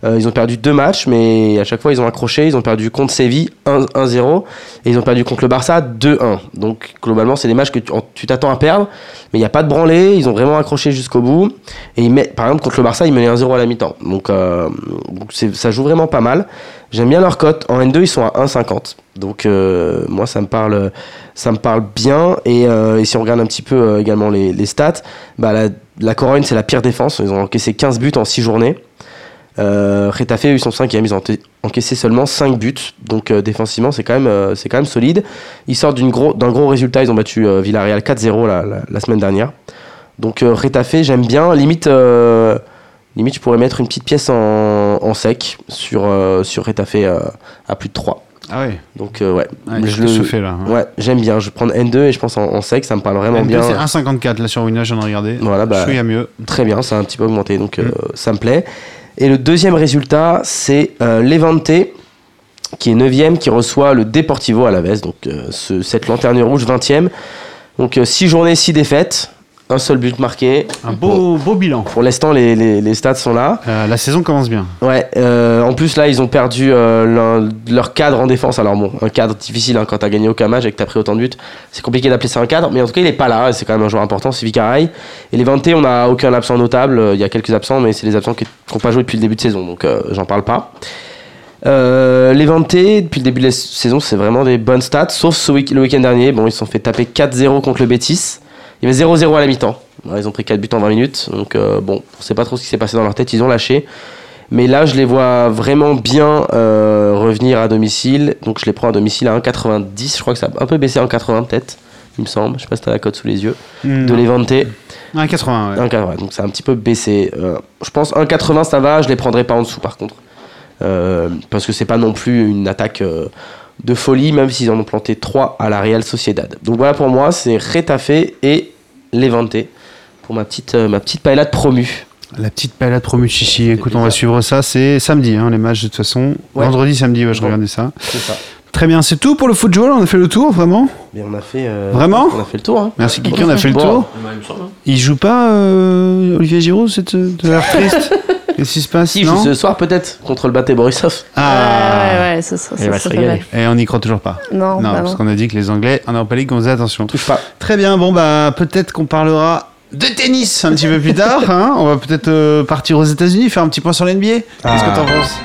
Euh, ils ont perdu deux matchs, mais à chaque fois ils ont accroché. Ils ont perdu contre Séville 1 1-0 et ils ont perdu contre le Barça 2-1. Donc globalement c'est des matchs que tu en- tu t'attends à perdre, mais il n'y a pas de branlée. Ils ont vraiment accroché jusqu'au bout. Et par exemple contre le Barça ils menaient 1-0 à la mi-temps. Donc, euh, ça joue vraiment pas mal. J'aime bien leur cote. En N2 ils sont à 1,50. Donc euh, moi ça me parle ça me parle bien. Et, si on regarde un petit peu également les, les stats, bah, la, la Corogne, c'est la pire défense. Ils ont encaissé 15 buts en 6 journées. Euh, Retafe, eux, ils sont 5 ils ont encaissé seulement 5 buts. Donc euh, défensivement, c'est quand, même, euh, c'est quand même solide. Ils sortent d'une gros, d'un gros résultat. Ils ont battu euh, Villarreal 4-0 la, la, la semaine dernière. Donc Retafe, j'aime bien. Limite, limite, je pourrais mettre une petite pièce en, en sec sur, sur Retafe à plus de 3. Ah ouais, Donc euh, ouais, il je le- chauffer là. hein. Ouais, j'aime bien. Je vais prendre N2 et je pense en, en sec, ça me parle vraiment N2, bien. c'est 1,54 là sur Winner, j'en ai regardé. Voilà, bah, Chouïa mieux. Très bien, ça a un petit peu augmenté, donc euh, Mm. ça me plaît. Et le deuxième résultat, c'est euh, Levante, qui est 9ème, qui reçoit le Deportivo à la veste, donc euh, ce- cette lanterne rouge 20ème. Donc 6 journées, 6 défaites, un seul but marqué. Un beau, beau bilan. Pour l'instant, les, les, les stats sont là. Euh, la saison commence bien. Ouais, euh, en plus là, ils ont perdu euh, leur cadre en défense. Alors bon, un cadre difficile hein, quand t'as gagné aucun match et que t'as pris autant de buts. C'est compliqué d'appeler ça un cadre, mais en tout cas, il est pas là. C'est quand même un joueur important, c'est Vicaray. Et les 20 on a aucun absent notable. Il y a quelques absents, mais c'est les absents qui n'ont pas joué depuis le début de saison, donc j'en parle pas. Euh, les 20 depuis le début de la saison, c'est vraiment des bonnes stats, sauf ce week- le week-end dernier. Bon, ils se sont fait taper 4-0 contre le Betis. Il y avait 0-0 à la mi-temps. Ils ont pris 4 buts en 20 minutes. Donc, euh, bon, on sait pas trop ce qui s'est passé dans leur tête. Ils ont lâché. Mais là, je les vois vraiment bien euh, revenir à domicile. Donc, je les prends à domicile à 1,90. Je crois que ça a un peu baissé à 1,80 peut-être, il me semble. Je sais pas si t'as la cote sous les yeux. Hmm. De Levante. 1,80, ouais. 1,80. Donc, c'est un petit peu baissé. Euh, je pense 1,80 ça va. Je les prendrai pas en dessous par contre. Parce que c'est pas non plus une attaque de folie, même s'ils en ont planté 3 à la Real Sociedad. Donc, voilà pour moi, c'est Retafe et Levante. Pour ma petite, euh, ma petite paella de promu. La petite palette promu chichi. Écoute, on va suivre ça. C'est samedi, hein, les matchs de toute façon. Ouais. Vendredi, samedi, ouais, je Bon. regardais ça. C'est ça. Très bien, c'est tout pour le football? On a fait le tour, vraiment? Mais on a fait. euh, Vraiment? On a fait le tour. Hein. Merci Kiki, on a fait le tour. Il joue pas euh, Olivier Giroud, c'est de l'air [laughs] triste? Qu'est-ce qui se passe Si, non ce soir peut-être contre le Baté Borisov. Ah. Ouais, ouais, ça, ça, Il ça, ça. Et on n'y croit toujours pas. Non, non, bah parce non. qu'on a dit que les Anglais en Europa League, on faisait attention. Touche pas. Très bien, bon bah peut-être qu'on parlera de tennis un petit peu plus tard. hein. On va peut-être euh, partir aux États-Unis, faire un petit point sur l'NBA. Qu'est-ce que t'en penses?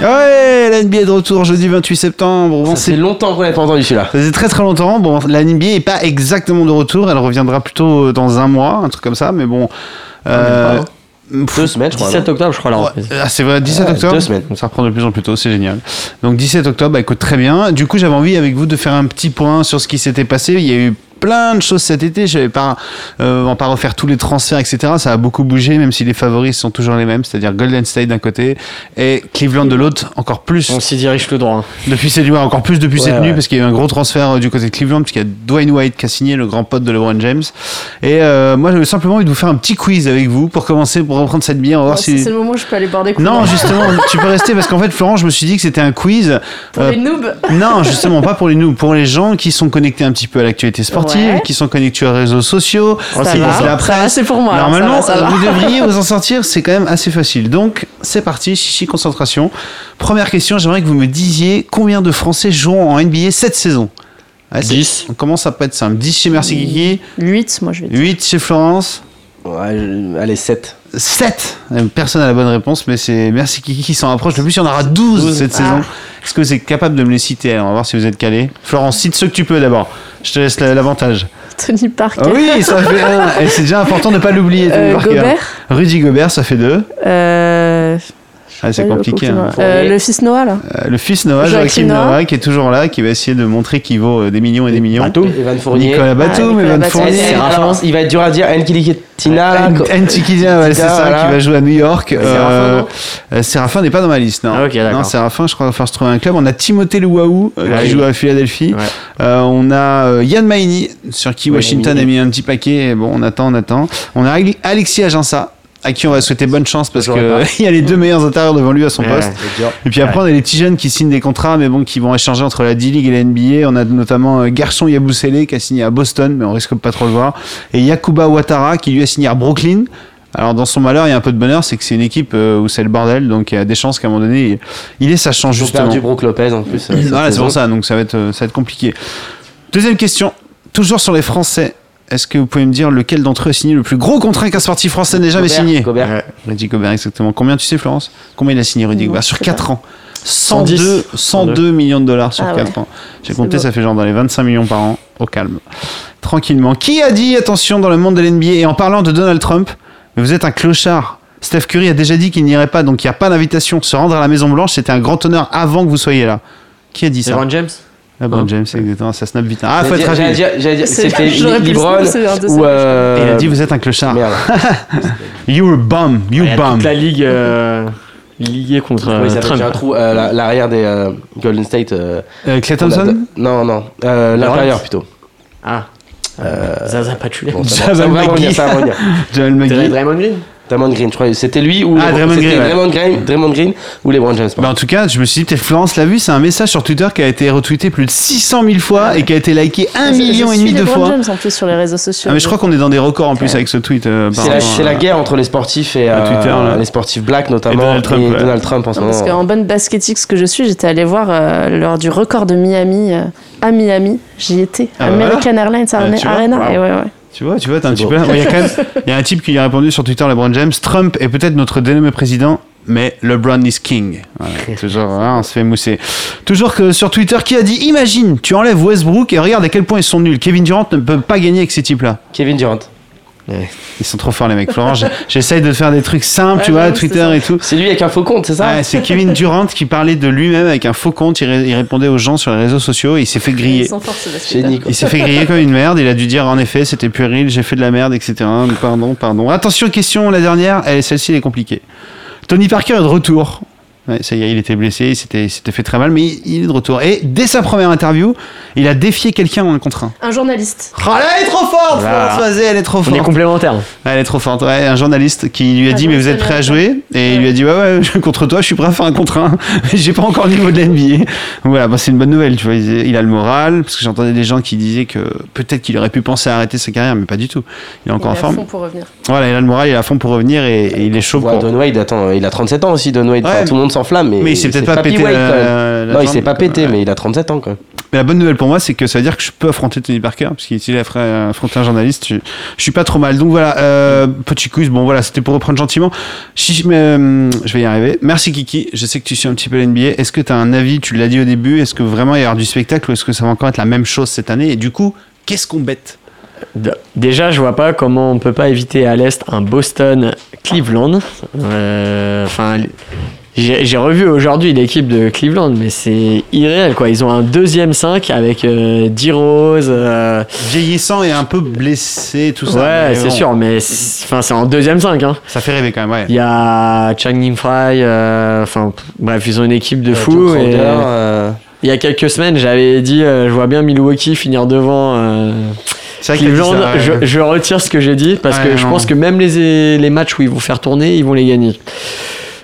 Ouais, la NBA est de retour jeudi 28 septembre. Bon, Ça c'est fait longtemps qu'on n'a pas entendu celui-là. ça faisait très très longtemps. Bon, la NBA est pas exactement de retour. Elle reviendra plutôt dans un mois, un truc comme ça. Mais bon. euh, pff, Deux semaines, je crois. 17 non octobre, je crois, la Ouais, reprise. ah, c'est vrai, 17 Ouais, octobre. deux semaines. Ça reprend de plus en plus tôt, c'est génial. Donc 17 octobre, bah, écoute, très bien. Du coup, j'avais envie avec vous de faire un petit point sur ce qui s'était passé. Il y a eu plein de choses cet été. Je vais pas, euh, on va pas refaire tous les transferts, etc. Ça a beaucoup bougé, même si les favoris sont toujours les mêmes, c'est-à-dire Golden State d'un côté et Cleveland de l'autre, encore plus. On s'y dirige tout droit. hein. Depuis cette nuit, encore plus depuis Ouais, cette nuit, parce qu'il y a eu un gros transfert euh, du côté de Cleveland, puisqu'il y a Dwayne White qui a signé, le grand pote de LeBron James. Et euh, moi, j'avais simplement envie de vous faire un petit quiz avec vous pour commencer, pour reprendre cette bière. On va voir Ouais, si. C'est le moment où je peux aller boire des coups. Non, [laughs] justement, tu peux rester parce qu'en fait, Florent, je me suis dit que c'était un quiz. Pour euh, les noobs. non, justement, pas pour les nous, pour les gens qui sont connectés un petit peu à l'actualité sportive, Ouais. qui sont connectés aux réseaux sociaux. Lisent la presse. c'est pour moi, Normalement, ça va, ça va. vous devriez vous en [laughs] sortir, c'est quand même assez facile. Donc, c'est parti, chichi concentration. Première question, j'aimerais que vous me disiez combien de Français joueront en NBA cette saison? Ouais, c'est- 10. On commence à pas être simple. 10 chez Merci Kiki, 8, moi je vais dire. 8 chez Florence, Ouais, je- allez, 7. 7 Personne n'a la bonne réponse, mais c'est Merci Kiki qui s'en rapproche. Le plus, il y en aura 12, 12. cette Ah. saison. Est-ce que vous êtes capable de me les citer? Alors, On va voir si vous êtes calé. Florence, cite ceux que tu peux d'abord. Je te laisse la- l'avantage. Tony Parker. Ah oui, ça fait un. Et c'est déjà important de ne pas l'oublier. Tony Euh, Parker. Gobert. Rudy Gobert, ça fait 2. Euh, Ah, c'est compliqué. le, hein. euh, le fils Noah là. Euh, le fils Noah, Joachim Noah. Noah, qui est toujours là, qui va essayer de montrer qu'il vaut euh, des millions et des millions. Evan Fournier. Nicolas Batum, Ah, Nicolas Evan Batum. Fournier. Il va être dur à dire. Ntikizia, ouais, c'est ça, voilà. qui va jouer à New York. Séraphin, n'est pas dans ma liste, non. Ah, ok, d'accord. non, Séraphin, je crois qu'il va falloir se trouver un club. On a Timothée Luaou, euh, Ah qui joue à Philadelphie. On a Yann Maini, sur qui Washington a mis un petit paquet. Bon, on attend, on attend. On a Alexis Aginsa, à qui on va souhaiter bonne chance parce qu'il [laughs] y a les deux meilleurs intérieurs devant lui à son Ouais. poste. Et puis après, on a les petits jeunes qui signent des contrats, mais bon, qui vont échanger entre la D-League et la NBA. On a notamment euh, Garçon Yabusele qui a signé à Boston, mais on risque pas trop le voir. Et Yakuba Ouattara qui lui a signé à Brooklyn. Alors dans son malheur, il y a un peu de bonheur, c'est que c'est une équipe euh, où c'est le bordel, donc il y a des chances qu'à un moment donné, il, il ait sa chance justement. perdu Brook Lopez en plus. euh, [clears throat] Voilà, c'est pour ça, donc ça va être, ça va être compliqué. Deuxième question, toujours sur les Français. Est-ce que vous pouvez me dire lequel d'entre eux a signé le plus gros contrat qu'un sportif français n'ait jamais Gobert, signé Gobert. Ouais. Rudy Gobert, exactement. Combien tu sais, Florence? Combien il a signé Rudy Non, Gobert? sur sais 4 pas. ans 102, 102 millions de dollars sur Ah 4 ouais. ans. J'ai compté, beau. ça fait genre dans les 25 millions par an, au calme. Tranquillement. Qui a dit, attention, dans le monde de l'NBA, et en parlant de Donald Trump, mais vous êtes un clochard. Steph Curry a déjà dit qu'il n'irait pas, donc il n'y a pas d'invitation. Se rendre à la Maison Blanche, c'était un grand honneur avant que vous soyez là. Qui a dit ça? LeBron James? LeBron Hein James, exactement, ça snap vite. Ah, faut être C'est- C'était j'aurais pu le Libron savoir, c'est un de ou. ces- euh, Il a dit, vous êtes un clochard. Merde. [laughs] You a bum, you bum. toute la ligue euh, liée contre Oui, euh, ça fait Trump. un trou. euh, la- L'arrière des euh, Golden State. euh, Euh, Clay Thompson Non, non. euh, L'intérieur plutôt. Ah, Euh, Zaza Pachulia. bon. [laughs] Joel McGee. Draymond Green? Draymond Green, je crois. C'était lui ou. Ah, les- Draymond c'était Green, ouais. Draymond Green, Draymond Green ou LeBron James. Bah en tout cas, je me suis dit, peut-être Florence l'a vu, c'est un message sur Twitter qui a été retweeté plus de 600 000 fois et qui a été liké un Je- million je et demi de LeBron fois. James en plus sur les réseaux sociaux. Ah mais je crois qu'on est dans des records en plus avec ce tweet. euh, C'est la, la guerre entre les sportifs et euh, Twitter, les sportifs black notamment Et Donald Trump, ouais. Donald Trump en ce Non, parce moment. qu'en bonne basketix que je suis, j'étais allée voir euh, lors du record de Miami euh, à Miami. J'y étais. Ah, American Airlines Ah, Arena. wow. Et ouais, ouais. Tu vois, tu vois, t'es un petit peu. Ouais, Il y a quand même, [laughs] il y a un type qui a répondu sur Twitter, LeBron James. Trump est peut-être notre dénommé président, mais LeBron is king. Voilà, toujours, hein, on se fait mousser. Toujours que sur Twitter, qui a dit Imagine, tu enlèves Westbrook et regarde à quel point ils sont nuls. Kevin Durant ne peut pas gagner avec ces types-là. Kevin Durant. Ils sont trop forts, les mecs. Florent, j'essaye de faire des trucs simples, Ouais, tu vois, Twitter et tout. C'est lui avec un faux compte, c'est ça Ouais, c'est Kevin Durant qui parlait de lui-même avec un faux compte. Il, ré- il répondait aux gens sur les réseaux sociaux et il s'est fait griller. Il s'est fait griller comme une merde. Il a dû dire en effet, c'était puéril, j'ai fait de la merde, etc. Pardon, pardon. Attention, question, la dernière, elle, celle-ci, elle est compliquée. Tony Parker est de retour. Ouais, ça y est, il était blessé, il s'était, il s'était fait très mal, mais il, il est de retour. Et dès sa première interview, il a défié quelqu'un en un contre un. Un journaliste. Oh là, elle est trop forte, Voilà. Mazet, elle est trop On est forte. complémentaires. Ah, dit donc mais vous êtes prêt à jouer Et il lui a dit ouais ouais je- contre toi je suis prêt à faire un contre un mais [laughs] j'ai pas encore le niveau de l'NBA. Voilà bah, c'est une bonne nouvelle tu vois il, il a le moral parce que j'entendais des gens qui disaient que peut-être qu'il aurait pu penser à arrêter sa carrière mais pas du tout. Il est encore il est en forme. fond pour revenir. Voilà il a le moral il a à fond pour revenir et, et il est chaud Ouais, pour. Don Wade, attends, il a 37 ans aussi, Don Wade. Enfin, Ouais, tout le monde s'enflamme, mais, mais il s'est peut-être pas pété la- la non, il s'est pas quoi. pété, Ouais. mais il a 37 ans même. Mais la bonne nouvelle pour moi, c'est que ça veut dire que je peux affronter Tony Parker, parce qu'il s'il a affronté un journaliste, je, je suis pas trop mal. Donc voilà, euh, petit quiz, bon voilà, c'était pour reprendre gentiment. Mais, euh, je vais y arriver. Merci Kiki, je sais que tu suis un petit peu l'NBA. Est-ce que tu as un avis, tu l'as dit au début, est-ce que vraiment il y aura du spectacle ou est-ce que ça va encore être la même chose cette année? Et du coup, qu'est-ce qu'on bête? Déjà, je vois pas comment on peut pas éviter à l'Est un Boston-Cleveland. Euh, Enfin, j'ai revu aujourd'hui l'équipe de Cleveland, mais c'est irréel quoi. Ils ont un deuxième 5 avec euh, D-Rose. euh, Vieillissant et un peu blessé, tout ça. ouais, c'est bon, sûr, mais c'est enfin, c'est en deuxième 5. Hein. Ça fait rêver quand même, ouais. Il y a Channing Frye. euh, Enfin, bref, ils ont une équipe de et- Crowder, euh, Il y a quelques semaines, j'avais dit, euh, je vois bien Milwaukee finir devant. euh, Cleveland, ça, ouais. je, je retire ce que j'ai dit parce Ouais, que je non. pense que même les, les matchs où ils vont faire tourner, ils vont les gagner.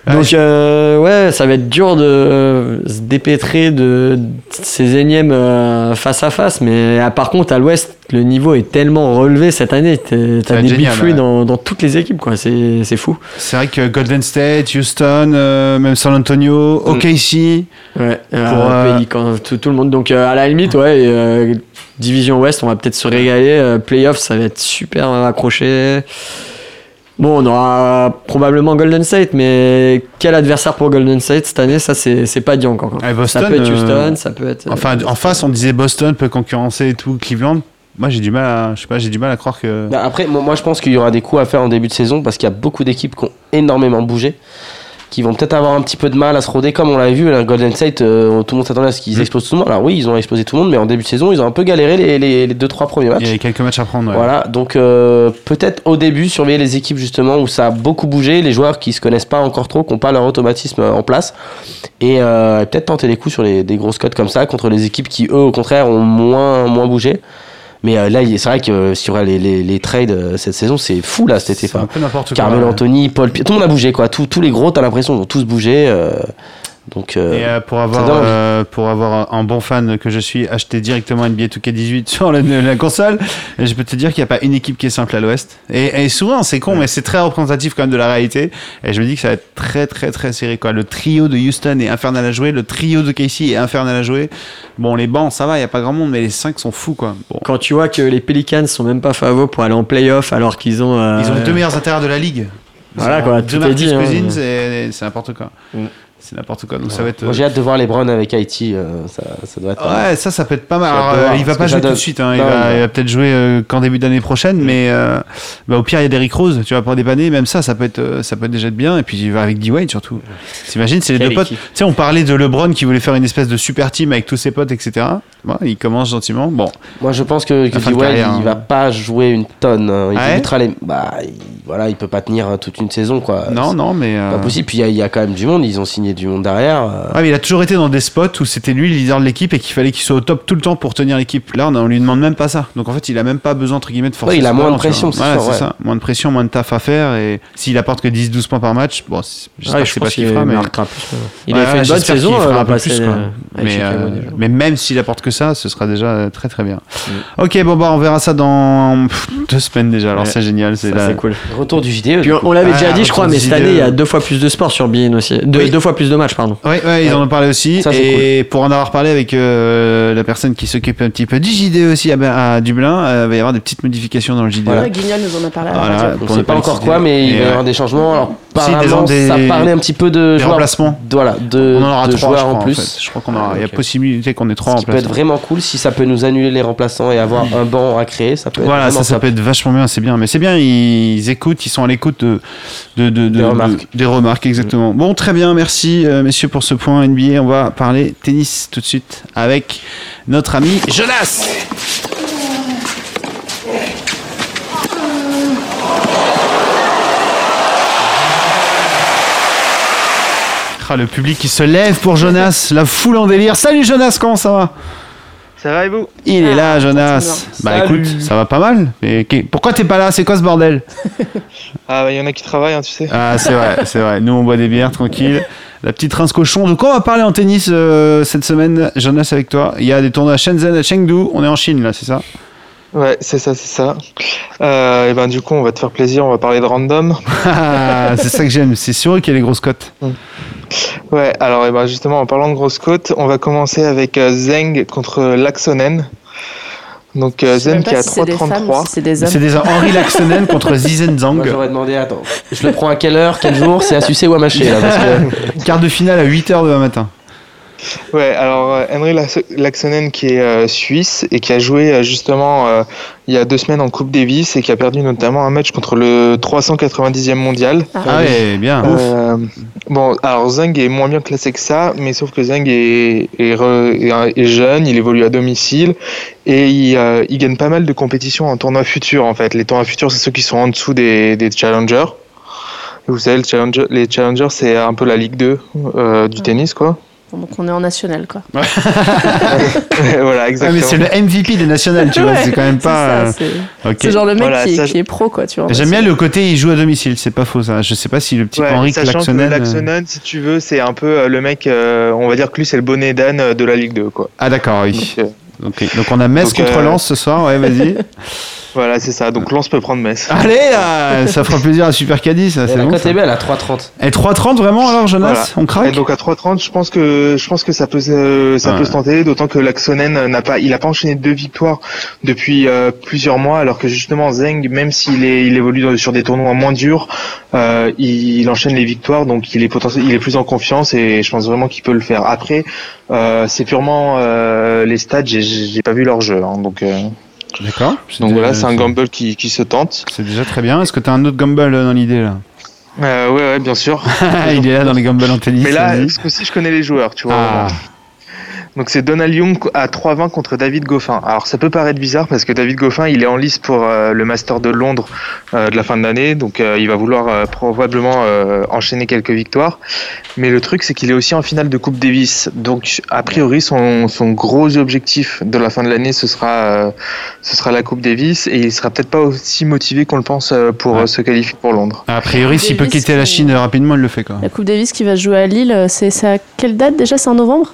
Ouais, Donc euh, ouais, ça va être dur de euh, se dépêtrer de, ces énièmes euh, face à face, mais ah, par contre à l'Ouest, le niveau est tellement relevé cette année. T'as des big ouais. dans, dans toutes les équipes, quoi. C'est fou. C'est vrai que Golden State, Houston, euh, même San Antonio, Mm. OKC. Ouais, Pour, euh, Pélican, tout, tout le monde. Donc à la limite, ouais, division Ouest, on va peut-être se régaler. Playoffs, ça va être super accroché. Bon, on aura probablement Golden State, mais quel adversaire pour Golden State cette année? Ça, c'est c'est pas dit encore. quoi. Ouais, Boston, ça peut être euh, Houston, ça peut être. euh, Enfin, en face, on disait Boston peut concurrencer et tout, Cleveland. Moi, j'ai du mal à, je sais pas, j'ai du mal à croire que. bah, après, moi, moi, je pense qu'il y aura des coups à faire en début de saison parce qu'il y a beaucoup d'équipes qui ont énormément bougé, qui vont peut-être avoir un petit peu de mal à se roder, comme on l'avait vu, là, Golden State, euh, tout le monde s'attendait à ce qu'ils Mm. explosent tout le monde. Alors oui, ils ont explosé tout le monde, mais en début de saison, ils ont un peu galéré les, les, les deux trois premiers matchs. Il y a quelques matchs à prendre. ouais. Voilà, donc euh, peut-être au début surveiller les équipes justement où ça a beaucoup bougé, les joueurs qui se connaissent pas encore trop, qui n'ont pas leur automatisme euh, en place, et euh, peut-être tenter des coups sur les, des grosses cotes comme ça contre les équipes qui eux au contraire ont moins, moins bougé. Mais euh, là, c'est vrai que euh, sur les, les, les trades euh, cette saison, c'est fou là cet été. C'est un Enfin, peu n'importe quoi. Carmel ouais. Anthony, Paul Pierce, tout le monde a bougé quoi. Tous, tous les gros, t'as l'impression, ils ont tous bougé. Euh, donc euh, Et euh, pour ça avoir, euh, pour avoir un bon fan que je suis, acheté directement NBA 2K18 sur la, la console, et je peux te dire qu'il n'y a pas une équipe qui est simple à l'ouest. Et, et souvent, c'est con, mais c'est très représentatif quand même de la réalité. Et je me dis que ça va être très, très, très serré. Quoi. Le trio de Houston est infernal à jouer, le trio de Casey est infernal à jouer. Bon, les bancs, ça va, il n'y a pas grand monde, mais les 5 sont fous. Quoi. Bon. Quand tu vois que les Pelicans sont même pas favoris pour aller en playoff alors qu'ils ont. euh, Ils ont les deux meilleurs intérieurs de la ligue. Voilà, quoi, deux tout est Marcus dit, hein. C'est n'importe quoi. Mm. C'est n'importe quoi. Donc ça va être. moi, j'ai hâte de voir les Browns avec Haïti. euh, ça, ça doit être. Ouais, ça, ça peut être pas mal. Alors, de euh, voir, il va pas jouer tout de suite. hein. Il, Non, va, il va- il va peut-être jouer euh, qu'en début d'année prochaine, mais euh, bah, au pire, il y a Derrick Rose. Tu vas pour dépanner. Même ça, ça peut être, euh, ça peut être déjà de bien. Et puis, il va avec D-Wade surtout. T'imagines, c'est les deux potes. Tu sais, on parlait de LeBron qui voulait faire une espèce de super team avec tous ses potes, etc. Bon, il commence gentiment. Bon, Moi, je pense que, que D-Wade, il hein. va pas jouer une tonne. hein. Il Ah ouais les. Bah, il, voilà, il peut pas tenir euh, toute une saison, quoi. non, non, mais. euh, Pas possible. Puis il y a- il y, a quand même du monde. Ils ont signé du monde derrière. euh. Ouais, mais il a toujours été dans des spots où c'était lui le leader de l'équipe et qu'il fallait qu'il soit au top tout le temps pour tenir l'équipe. Là, on, on lui demande même pas ça. Donc en fait, il a même pas besoin entre guillemets de forcer. Ouais, il a moins de pression, c'est Ouais, ouais. ça. Moins de pression, moins de taf à faire. Et s'il apporte que 10-12 points par match, bon, j'espère Ouais, que je c'est pas ce qu'il fera. Mais, ouais. Il Ouais, a fait ouais, une bonne saison qu'il fera un l'an peu passé, plus, quoi. avec Mais, euh, même s'il apporte que ça, ce sera déjà très très bien. Mm. Ok, bon, bah, on verra ça dans deux semaines déjà. Alors Ouais. c'est génial. C'est cool. Retour du du on, l'avait Ah, déjà dit, je crois, mais cette année, il y a deux fois plus de sport sur BN aussi. Deux fois fois plus de matchs, pardon. Ouais, ouais, ils en ont parlé aussi. Ça, et pour en avoir parlé avec euh, la personne qui s'occupe un petit peu du JD aussi à, à Dublin, euh, il va y avoir des petites modifications dans le JD. Ouais, Guignol nous en a parlé à Voilà. On pour sait ne pas encore quoi, mais il va y avoir des changements. Alors, Si, des- apparemment, des- ça parlait un petit peu de Des remplacements. voilà, de, On en aura de trois, joueurs crois, en plus. fait. Je crois qu'on aura. Il y a Ok. possibilité qu'on ait trois Ce qui peut être vraiment cool si ça peut nous annuler les remplaçants et avoir un banc à créer. Ça peut être Voilà, ça, ça peut être vachement bien, c'est bien. Mais c'est bien, ils écoutent, ils sont à l'écoute de, de, de- de- Des de- remarques. des remarques, exactement. Bon, très bien, merci euh, messieurs pour ce point NBA. On va parler tennis tout de suite avec notre ami Jonas. Ah, le public qui se lève pour Jonas, la foule en délire. Salut Jonas, comment ça va? Ça va et vous? Il est Ah, là, ça Jonas. Bah Salut. écoute, ça va pas mal. Mais pourquoi t'es pas là? C'est quoi ce bordel? [laughs] Ah, il y en a qui travaillent, hein, tu sais. Ah, c'est vrai, c'est vrai. Nous, on boit des bières tranquille. La petite rince cochon. De quoi on va parler en tennis euh, cette semaine, Jonas, avec toi? Il y a des tournois à Shenzhen, à Chengdu. On est en Chine, là, c'est ça? Ouais, c'est ça, c'est ça. Euh, et ben du coup, on va te faire plaisir, on va parler de random. [laughs] Ah, C'est ça que j'aime. C'est sûr qu'il y a les grosses cotes. Ouais, alors et ben justement, en parlant de grosses côtes, on va commencer avec euh, Zeng contre Laxonen. Donc euh, sais Zeng qui a si c'est des femmes ou 3,33. si c'est des des Henri Laxonen contre Zizen Zhang. Moi, j'aurais demandé, attends, je le prends à quelle heure, quel jour C'est à sucer ou à mâcher là, parce que- [laughs] Quart de finale à 8h demain matin. Ouais, alors euh, Henry Lax- Laxonen qui est euh, suisse et qui a joué euh, justement euh, il y a deux semaines en Coupe Davis et qui a perdu notamment un match contre le 390e mondial. Ah ouais, bien. Euh, bon, alors Zeng est moins bien classé que ça, mais sauf que Zeng est, est, re- est- est jeune, il évolue à domicile et il, euh, il gagne pas mal de compétitions en tournoi futur en fait. Les tournois futurs, c'est ceux qui sont en dessous des, des challengers. Vous savez, le challenger, les challengers, c'est un peu la Ligue 2 euh, du tennis, quoi. Donc on est en national, quoi. [laughs] voilà, Ah, exactement. mais c'est le MVP des nationales, tu vois. Ouais, C'est quand même pas. C'est euh, c'est genre le mec Voilà, qui, ça, qui est pro, quoi, tu vois. J'aime bien le côté il joue à domicile, c'est pas faux ça. Je sais pas si le petit Ouais, Henri sachant Laxonen. que euh, Laxonen, si tu veux, c'est un peu euh, le mec, euh, on va dire que lui, c'est le bonnet d'âne de la Ligue 2, quoi. Ah d'accord, oui. Donc, euh, Donc on a Metz Donc, contre euh, Lens ce soir, ouais, vas-y. [laughs] voilà, c'est ça. Donc Lens peut prendre Metz. Allez, là, ça fera plaisir à Super Caddy, ça, Et c'est la bon. cote est belle à 3,30. Et 3,30 vraiment alors, Jonas Voilà. On Et craque donc à 3,30, je pense que je pense que ça peut se, ça Ouais. peut se tenter, d'autant que Laxonen n'a pas, il a pas enchaîné deux victoires depuis euh, plusieurs mois, alors que justement Zeng, même s'il est, il évolue dans- sur des tournois moins durs, euh, il, il enchaîne les victoires, donc il est potentiel, il est plus en confiance et je pense vraiment qu'il peut le faire. Après, euh, c'est purement euh, les stats, j'ai- j'ai pas vu leur jeu, hein, donc euh, D'accord. donc voilà, c'est un gamble qui, qui se tente. C'est déjà très bien. Est-ce que t'as un autre gamble dans l'idée là? Euh, ouais, ouais, bien sûr. [laughs] Il est là dans les gambles en tennis. Mais là, ce coup-ci, je connais les joueurs, tu vois. Ah, Donc c'est Donald Young à 3-20 contre David Goffin. Alors ça peut paraître bizarre parce que David Goffin il est en lice pour euh, le Master de Londres euh, de la fin de l'année, donc euh, il va vouloir euh, probablement euh, enchaîner quelques victoires. Mais le truc c'est qu'il est aussi en finale de Coupe Davis, donc a priori son, son gros objectif de la fin de l'année ce sera euh, ce sera la Coupe Davis et il sera peut-être pas aussi motivé qu'on le pense euh, pour Ouais. se qualifier pour Londres. a priori, s'il peut quitter la Chine rapidement, il le fait quoi. La Coupe Davis qui va jouer à Lille, c'est à quelle date déjà? C'est en novembre?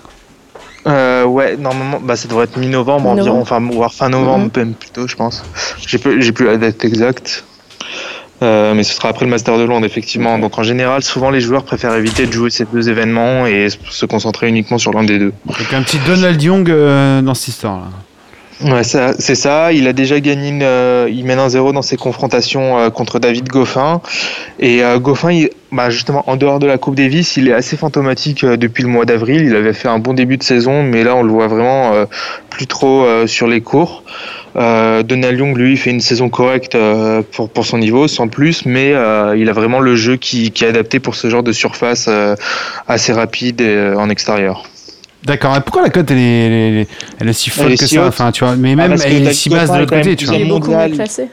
Euh, ouais, normalement, bah, ça devrait être mi-novembre environ, enfin, voire fin novembre, Mhm. même plutôt, je pense. J'ai plus, j'ai plus la date exacte. Euh, mais ce sera après le Master de Londres, effectivement. Donc, en général, souvent, les joueurs préfèrent éviter de jouer ces deux événements et se concentrer uniquement sur l'un des deux. Donc un petit Donald Young euh, dans cette histoire là. Ouais, c'est ça. Il a déjà gagné, une, euh, il mène un 0 dans ses confrontations euh, contre David Goffin. Et euh, Goffin, il- bah, justement, en dehors de la Coupe Davis, il est assez fantomatique euh, depuis le mois d'avril. Il avait fait un bon début de saison, mais là, on le voit vraiment euh, plus trop sur les cours. Euh, Donald Young, lui, fait une saison correcte pour, pour son niveau, sans plus, mais il a vraiment le jeu qui, qui est adapté pour ce genre de surface assez rapide en extérieur. D'accord. Et pourquoi la cote elle est, elle est, elle est si folle que si ça haute. Enfin, tu vois, mais Ah, même que elle est si basse de l'autre côté, tu Il vois. est beaucoup mieux classé.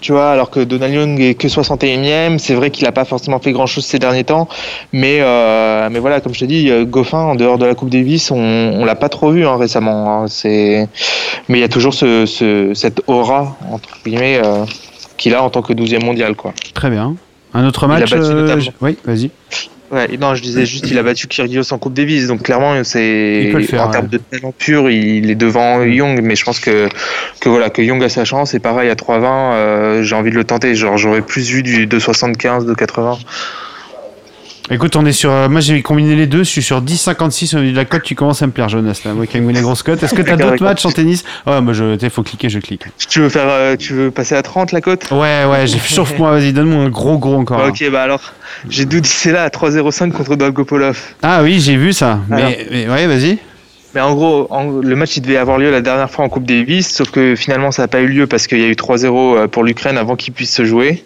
Tu vois, alors que Donald Young est que 61e, c'est vrai qu'il n'a pas forcément fait grand chose ces derniers temps, mais mais mais voilà, comme je te dis, euh, Goffin en dehors de la Coupe Davis, on, on l'a pas trop vu hein, récemment. hein, c'est, mais il y a toujours ce, ce cette aura entre guillemets euh, qu'il a en tant que 12e mondial, quoi. Très bien. Un autre Il a match battu euh, Oui, vas-y. Ouais, non, je disais juste qu'il a battu Kyrgios en Coupe Davis, donc clairement c'est Il en ouais. termes de talent pur, il est devant Young, mais je pense que que voilà que Young a sa chance et pareil à 3,20, euh, j'ai envie de le tenter, genre j'aurais plus vu du 2,75, de 80. Écoute, on est sur. euh, moi, j'ai combiné les deux. Je suis sur 10,56 au niveau de la cote. Tu commences à me plaire, Jonas. Là. Moi qui aime les grosses cotes. Est-ce que tu as d'autres matchs en tennis? Ouais, moi, je. Il faut cliquer, je clique. Tu veux faire, euh, tu veux passer à 30 la cote? Ouais, ouais, j'ai [laughs] chauffe-moi. Vas-y, donne-moi un gros, gros encore. là. Ok, bah alors, j'ai Doudicé là à 3-0-5 contre Dolgopolov. Ah oui, j'ai vu ça. Alors. Mais, mais ouais, vas-y. Mais en gros, en- le match il devait avoir lieu la dernière fois en Coupe Davis, sauf que finalement ça n'a pas eu lieu parce qu'il y a eu 3-0 pour l'Ukraine avant qu'il puisse se jouer.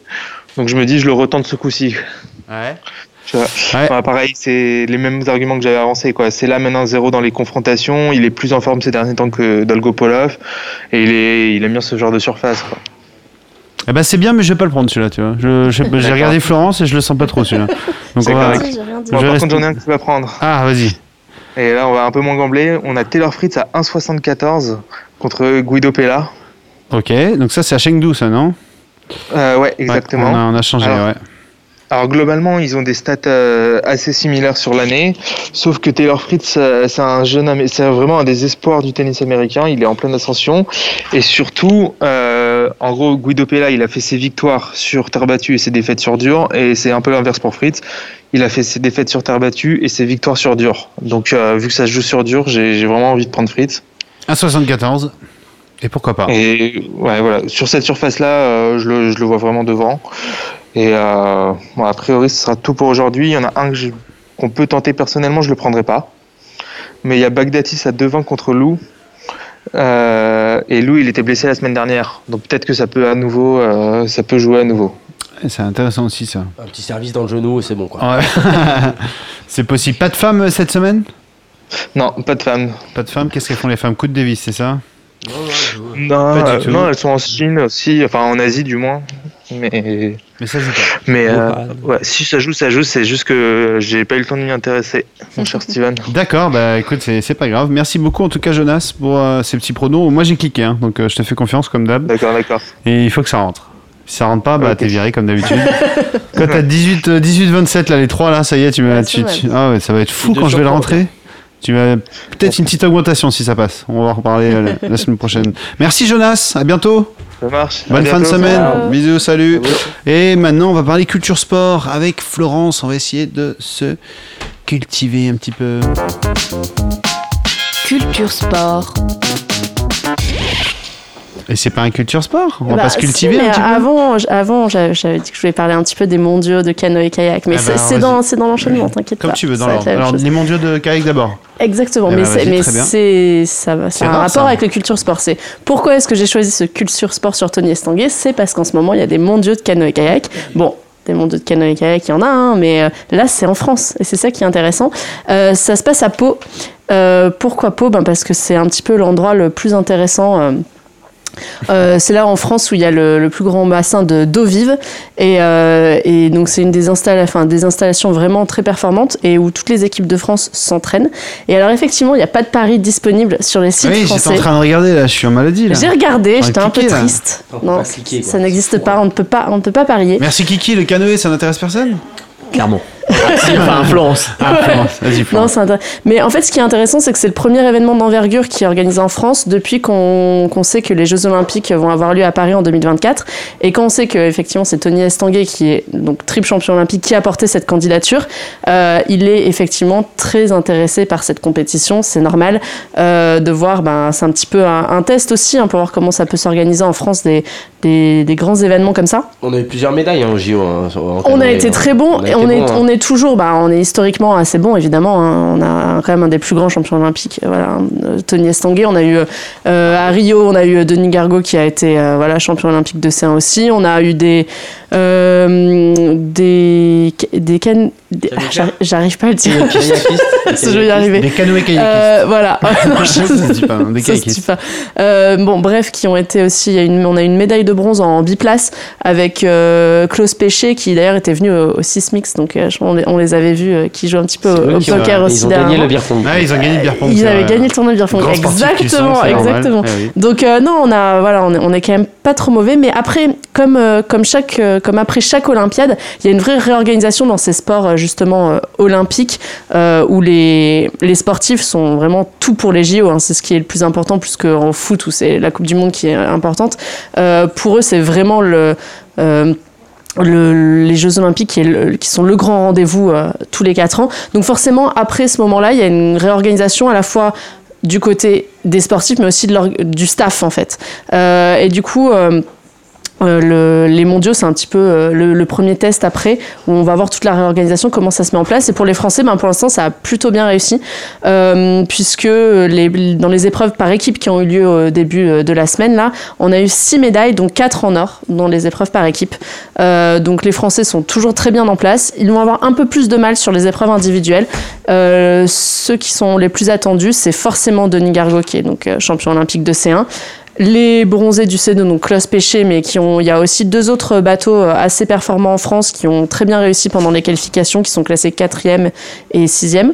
Donc je me dis, je le retente ce coup-ci. Ouais. Tu vois. Ouais. Enfin, pareil, c'est les mêmes arguments que j'avais avancés. quoi. C'est là maintenant 0 dans les confrontations. Il est plus en forme ces derniers temps que Dolgopolov. Et il, est, il aime bien ce genre de surface. Quoi. Eh ben, c'est bien, mais je vais pas le prendre celui-là, tu vois. [laughs] J'ai regardé Florence et je le sens pas trop celui-là. [laughs] Donc on va. correct. J'ai rien dit. Bon, Je par reste- contre, j'en ai un que tu vas prendre. Ah, vas-y. Et là, on va un peu moins gambler. On a Taylor Fritz à 1,74 contre Guido Pella. Ok, donc ça, c'est à Chengdu, ça, non? Euh, ouais, Ouais, exactement. on, a, on a changé, Alors, ouais. Alors globalement, ils ont des stats euh, assez similaires sur l'année, sauf que Taylor Fritz, euh, c'est un jeune, c'est vraiment un des espoirs du tennis américain. Il est en pleine ascension et surtout, euh, en gros, Guido Pella, il a fait ses victoires sur terre battue et ses défaites sur dur, et c'est un peu l'inverse pour Fritz. Il a fait ses défaites sur terre battue et ses victoires sur dur. Donc, vu que ça se joue sur dur, j'ai j'ai vraiment envie de prendre Fritz. 1,74. Et pourquoi pas Et ouais, voilà, sur cette surface-là, euh, je, le, je le vois vraiment devant. Et euh, bon, a priori, ce sera tout pour aujourd'hui. Il y en a un qu'on peut tenter personnellement, je le prendrai pas. Mais il y a Bagdatis à 2-20 contre Lou. Euh, et Lou, il était blessé la semaine dernière. Donc peut-être que ça peut à nouveau, euh, ça peut jouer à nouveau. C'est intéressant aussi, ça. Un petit service dans le genou et c'est bon quoi. Ouais. [laughs] c'est possible. Pas de femmes euh, cette semaine? Non, pas de femmes. Pas de femmes? Qu'est-ce qu'elles font les femmes? Coup de Davis, c'est ça? Non, elles sont en Chine aussi, enfin en Asie du moins. Mais, Mais ça joue pas. mais euh, pas. ouais, si ça joue, ça joue. C'est juste que j'ai pas eu le temps de m'y intéresser, mon cher [laughs] Steven. D'accord, bah écoute, c'est c'est pas grave. Merci beaucoup en tout cas, Jonas, pour euh, ces petits pronos. Moi j'ai cliqué, hein, donc euh, je te fais confiance comme d'hab. D'accord, d'accord. Et il faut que ça rentre. Si ça rentre pas, bah t'es viré comme d'habitude. [laughs] Quand t'as 18, euh, 18, 27, là, les trois là, ça y est, tu m'as. Ouais, tu- tu- Ah ouais, ça va être fou quand je vais le rentrer. Tu vas peut-être une petite augmentation si ça passe. On va en reparler la, la semaine prochaine. Merci Jonas, à bientôt. Ça marche. Bonne fin de semaine. Ciao. Bisous, salut. Et maintenant, on va parler culture sport avec Florence. On va essayer de se cultiver un petit peu. Culture sport. Et c'est pas un culture sport? On va Bah, pas se cultiver mais un petit avant, avant j'avais dit que je voulais parler un petit peu des mondiaux de canoë-kayak, mais Ah c'est bah, c'est vas-y. dans, c'est dans l'enchaînement, t'inquiète pas. Comme tu veux, dans Ça va l'ordre. Alors, les mondiaux de kayak d'abord. Exactement, Eh mais ben, c'est mais c'est ça va- C'est c'est un rare, rapport ça. avec le culture sport. C'est pourquoi est-ce que j'ai choisi ce culture sport sur Tony Estanguet? C'est parce qu'en ce moment il y a des mondiaux de canoë-kayak. Bon. Des mondiaux de canoë-kayak, il y en a, hein, mais euh, là c'est en France et c'est ça qui est intéressant. Euh, ça se passe à Pau. Euh, pourquoi Pau? Ben Parce que c'est un petit peu l'endroit le plus intéressant. euh, euh, c'est là en France où il y a le, le plus grand bassin de d'eau vive et, euh, et donc c'est une des, installa- enfin, des installations vraiment très performantes et où toutes les équipes de France s'entraînent. Et alors effectivement, il n'y a pas de paris disponible sur les sites oui, j'étais en français. train de regarder là, je suis en maladie là. J'ai regardé, j'étais un peu là. triste. Non, cliquer, ça n'existe pas, on ne peut pas, on ne peut pas parier. Merci Kiki, le canoë, ça n'intéresse personne? Clairement. Enfin, Florence. Ah, vas-y Non, c'est intér- Mais en fait, ce qui est intéressant, c'est que c'est le premier événement d'envergure qui est organisé en France depuis qu'on qu'on sait que les Jeux Olympiques vont avoir lieu à Paris en 2024. Et quand on sait que effectivement c'est Tony Estanguet qui est donc triple champion olympique qui a porté cette candidature, euh, il est effectivement très intéressé par cette compétition. C'est normal euh, de voir. Ben, c'est un petit peu un, un test aussi hein, pour voir comment ça peut s'organiser en France des, des, des grands événements comme ça. On a eu plusieurs médailles hein, au JO. hein, en On a été hein. très bon On a et été on, est, bon, hein. on est toujours, bah, on est historiquement assez bon évidemment. hein. On a quand même un des plus grands champions olympiques, voilà, euh, Tony Estanguet. On a eu euh, à Rio, on a eu Denis Gargot qui a été euh, voilà champion olympique de C1 aussi. On a eu des euh, des des can- des- ah, j'arrive- j'arrive pas à le dire. [laughs] je vais y arriver. Des canoës kayakistes. Euh, voilà. [laughs] [laughs] Non, je- ça se dit pas, hein, des kayakistes. pas. Euh, bon, bref, qui ont été aussi. il y a une- on a une médaille de bronze en biplace avec euh, Klaus Péché, qui d'ailleurs était venu au, au Sismix, donc euh, je- on, les, on les avait vus euh, qui jouent un petit peu au, au poker aussi Ils ont gagné le beer pong. Ah, ils ont gagné le beer pong. Ils avaient gagné le tournoi de beer pong. Exactement, exactement. Ah oui. Donc euh, non, on a voilà, on est, on est quand même pas trop mauvais, mais après, comme euh, comme chaque euh, comme après chaque Olympiade, il y a une vraie réorganisation dans ces sports justement euh, olympiques euh, où les les sportifs sont vraiment tout pour les JO. hein. c'est ce qui est le plus important, plus qu'en foot où c'est la Coupe du Monde qui est importante. Euh, pour eux, c'est vraiment le euh, le- les Jeux Olympiques qui, sont le grand rendez-vous euh, tous les quatre ans. Donc forcément, après ce moment-là, il y a une réorganisation à la fois du côté des sportifs, mais aussi du staff en fait. Euh, et du coup. euh, euh, le- les mondiaux, c'est un petit peu euh, le, premier test après où on va voir toute la réorganisation, comment ça se met en place. Et pour les Français, ben, pour l'instant, ça a plutôt bien réussi, euh, puisque dans les épreuves par équipe qui ont eu lieu au début de la semaine, là, on a eu six médailles, dont quatre en or dans les épreuves par équipe. Donc les Français sont toujours très bien en place. Ils vont avoir un peu plus de mal sur les épreuves individuelles. Ceux qui sont les plus attendus, c'est forcément Denis Gargaud, qui est donc champion olympique de C1. Les bronzés du C2, donc Klaus Péché, mais qui ont, il y a aussi deux autres bateaux euh, assez performants en France qui ont très bien réussi pendant les qualifications, qui sont classés 4e et 6e.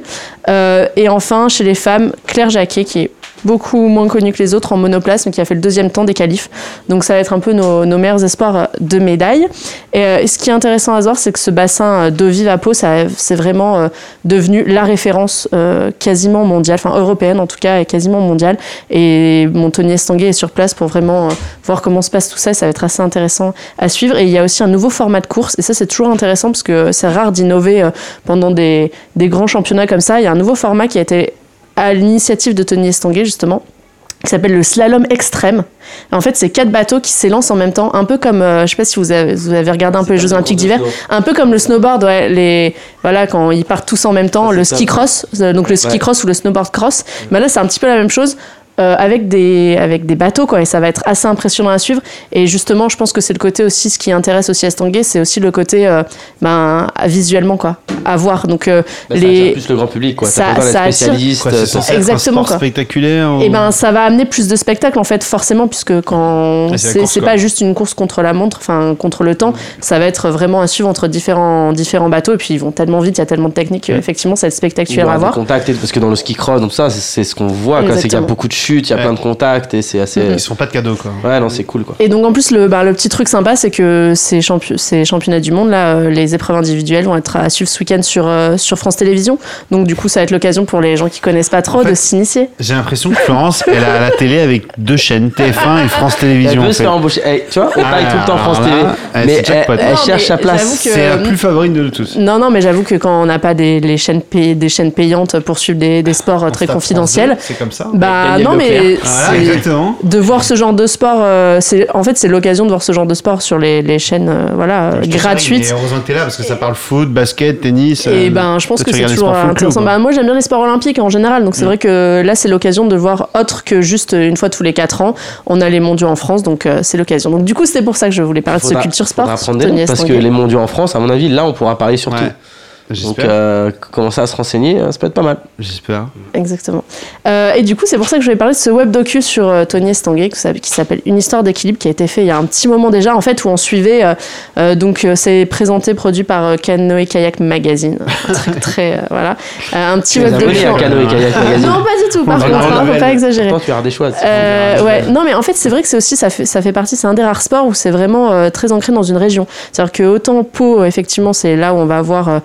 Euh, et enfin, chez les femmes, Claire Jacquet, qui est beaucoup moins connue que les autres en monoplace, mais qui a fait le deuxième temps des qualifs. Donc ça va être un peu nos, meilleurs espoirs euh, de médailles. Et, euh, ce qui est intéressant à voir, c'est que ce bassin euh, d'eau vive à Pau, c'est vraiment devenu la référence quasiment mondiale, enfin européenne en tout cas, et quasiment mondiale. Et Montagnier Estanguet est sur place pour vraiment voir comment se passe tout ça. Ça va être assez intéressant à suivre. Et il y a aussi un nouveau format de course. Et ça, c'est toujours intéressant parce que c'est rare d'innover pendant des, des grands championnats comme ça. Il y a un nouveau format qui a été à l'initiative de Tony Estanguet, justement qui s'appelle le slalom extrême. En fait, c'est quatre bateaux qui s'élancent en même temps, un peu comme, euh, je sais pas si vous avez, vous avez regardé un peu les Jeux Olympiques d'hiver, un peu comme le snowboard, ouais, les, voilà, quand ils partent tous en même temps, le ski top. cross, euh, donc le ski Ouais. cross ou le snowboard cross. Mais là, c'est un petit peu la même chose. Euh, avec des avec des bateaux quoi et ça va être assez impressionnant à suivre et justement je pense que c'est le côté aussi ce qui intéresse aussi Estanguet c'est aussi le côté euh, ben visuellement quoi à voir donc euh, Bah, ça les attire plus le grand public, quoi. ça- ça attire-. Quoi, un Exactement, sport quoi. spectaculaire ou- Et ben ça va amener plus de spectacles en fait forcément puisque quand Ah, c'est pas juste une course contre la montre, enfin contre le temps, ça va être vraiment à suivre entre différents différents bateaux et puis ils vont tellement vite, il y a tellement de techniques, Ouais. effectivement ça va être spectaculaire à voir. parce que dans le ski cross, donc ça, c'est- ce qu'on voit, quoi. C'est qu'il y a beaucoup de chutes, il y a Ouais. plein de contacts, et c'est assez. Ils sont pas de cadeaux, quoi. Ouais, non, c'est cool, quoi. Et donc en plus le, bah, le petit truc sympa c'est que ces, champi- ces championnats du monde là, euh, les épreuves individuelles vont être à suivre ce week-end sur euh, sur France Télévisions. Donc du coup ça va être l'occasion pour les gens qui connaissent pas trop En fait, de s'initier. J'ai l'impression que Florence, elle a la télé avec deux chaînes, TF1 et France Elle Télévisions. veut en se faire embaucher. Eh, tu vois, on parle tout le temps France là, elle, mais c'est elle, jackpot. elle Non, cherche mais sa place. C'est la plus favorite de tous. Non, non, mais j'avoue que quand on n'a pas des, les chaînes pay- des chaînes payantes pour suivre des, des sports euh, très confidentiels, C'est comme ça. bah Daniel non, mais. Voilà, exactement. de voir ce genre de sport, euh, c'est en fait c'est l'occasion de voir ce genre de sport sur les, les chaînes euh, voilà euh, Je gratuites. heureusement que t'es là parce que ça parle foot, basket, tennis. Et euh, ben, je pense que c'est toujours sports full intéressant. club, Bah, moi, j'aime bien les sports olympiques en général, donc c'est Mm. vrai que là, c'est l'occasion de voir autre que juste une fois tous les 4 ans. On a les mondiaux en France, donc euh, c'est l'occasion. Donc, du coup, c'était pour ça que je voulais parler de ce culture sport. parce que les mondiaux en France, à mon avis, là, on pourra parler sur Ouais. Donc, euh, commencer à se renseigner, euh, ça peut être pas mal. J'espère. Exactement. Euh, et du coup, c'est pour ça que je vais parler de ce web docu sur euh, Tony Estanguet qui s'appelle- Une histoire d'équilibre, qui a été fait il y a un petit moment déjà, en fait, où on suivait. euh, euh, donc, euh, c'est présenté, produit par euh, Canoë Kayak Magazine. Un truc [laughs] très. euh, voilà. Euh, un petit web docu. à Canoë Kayak Magazine. Non, pas du tout, par On contre, a hein, faut Noël. pas exagérer. Pourtant, tu as des choix. Euh, ouais, non, mais en fait, c'est vrai que c'est aussi, ça fait, ça fait partie, c'est un des rares sports où c'est vraiment euh, très ancré dans une région. C'est-à-dire que autant Pau, effectivement, c'est là où on va avoir,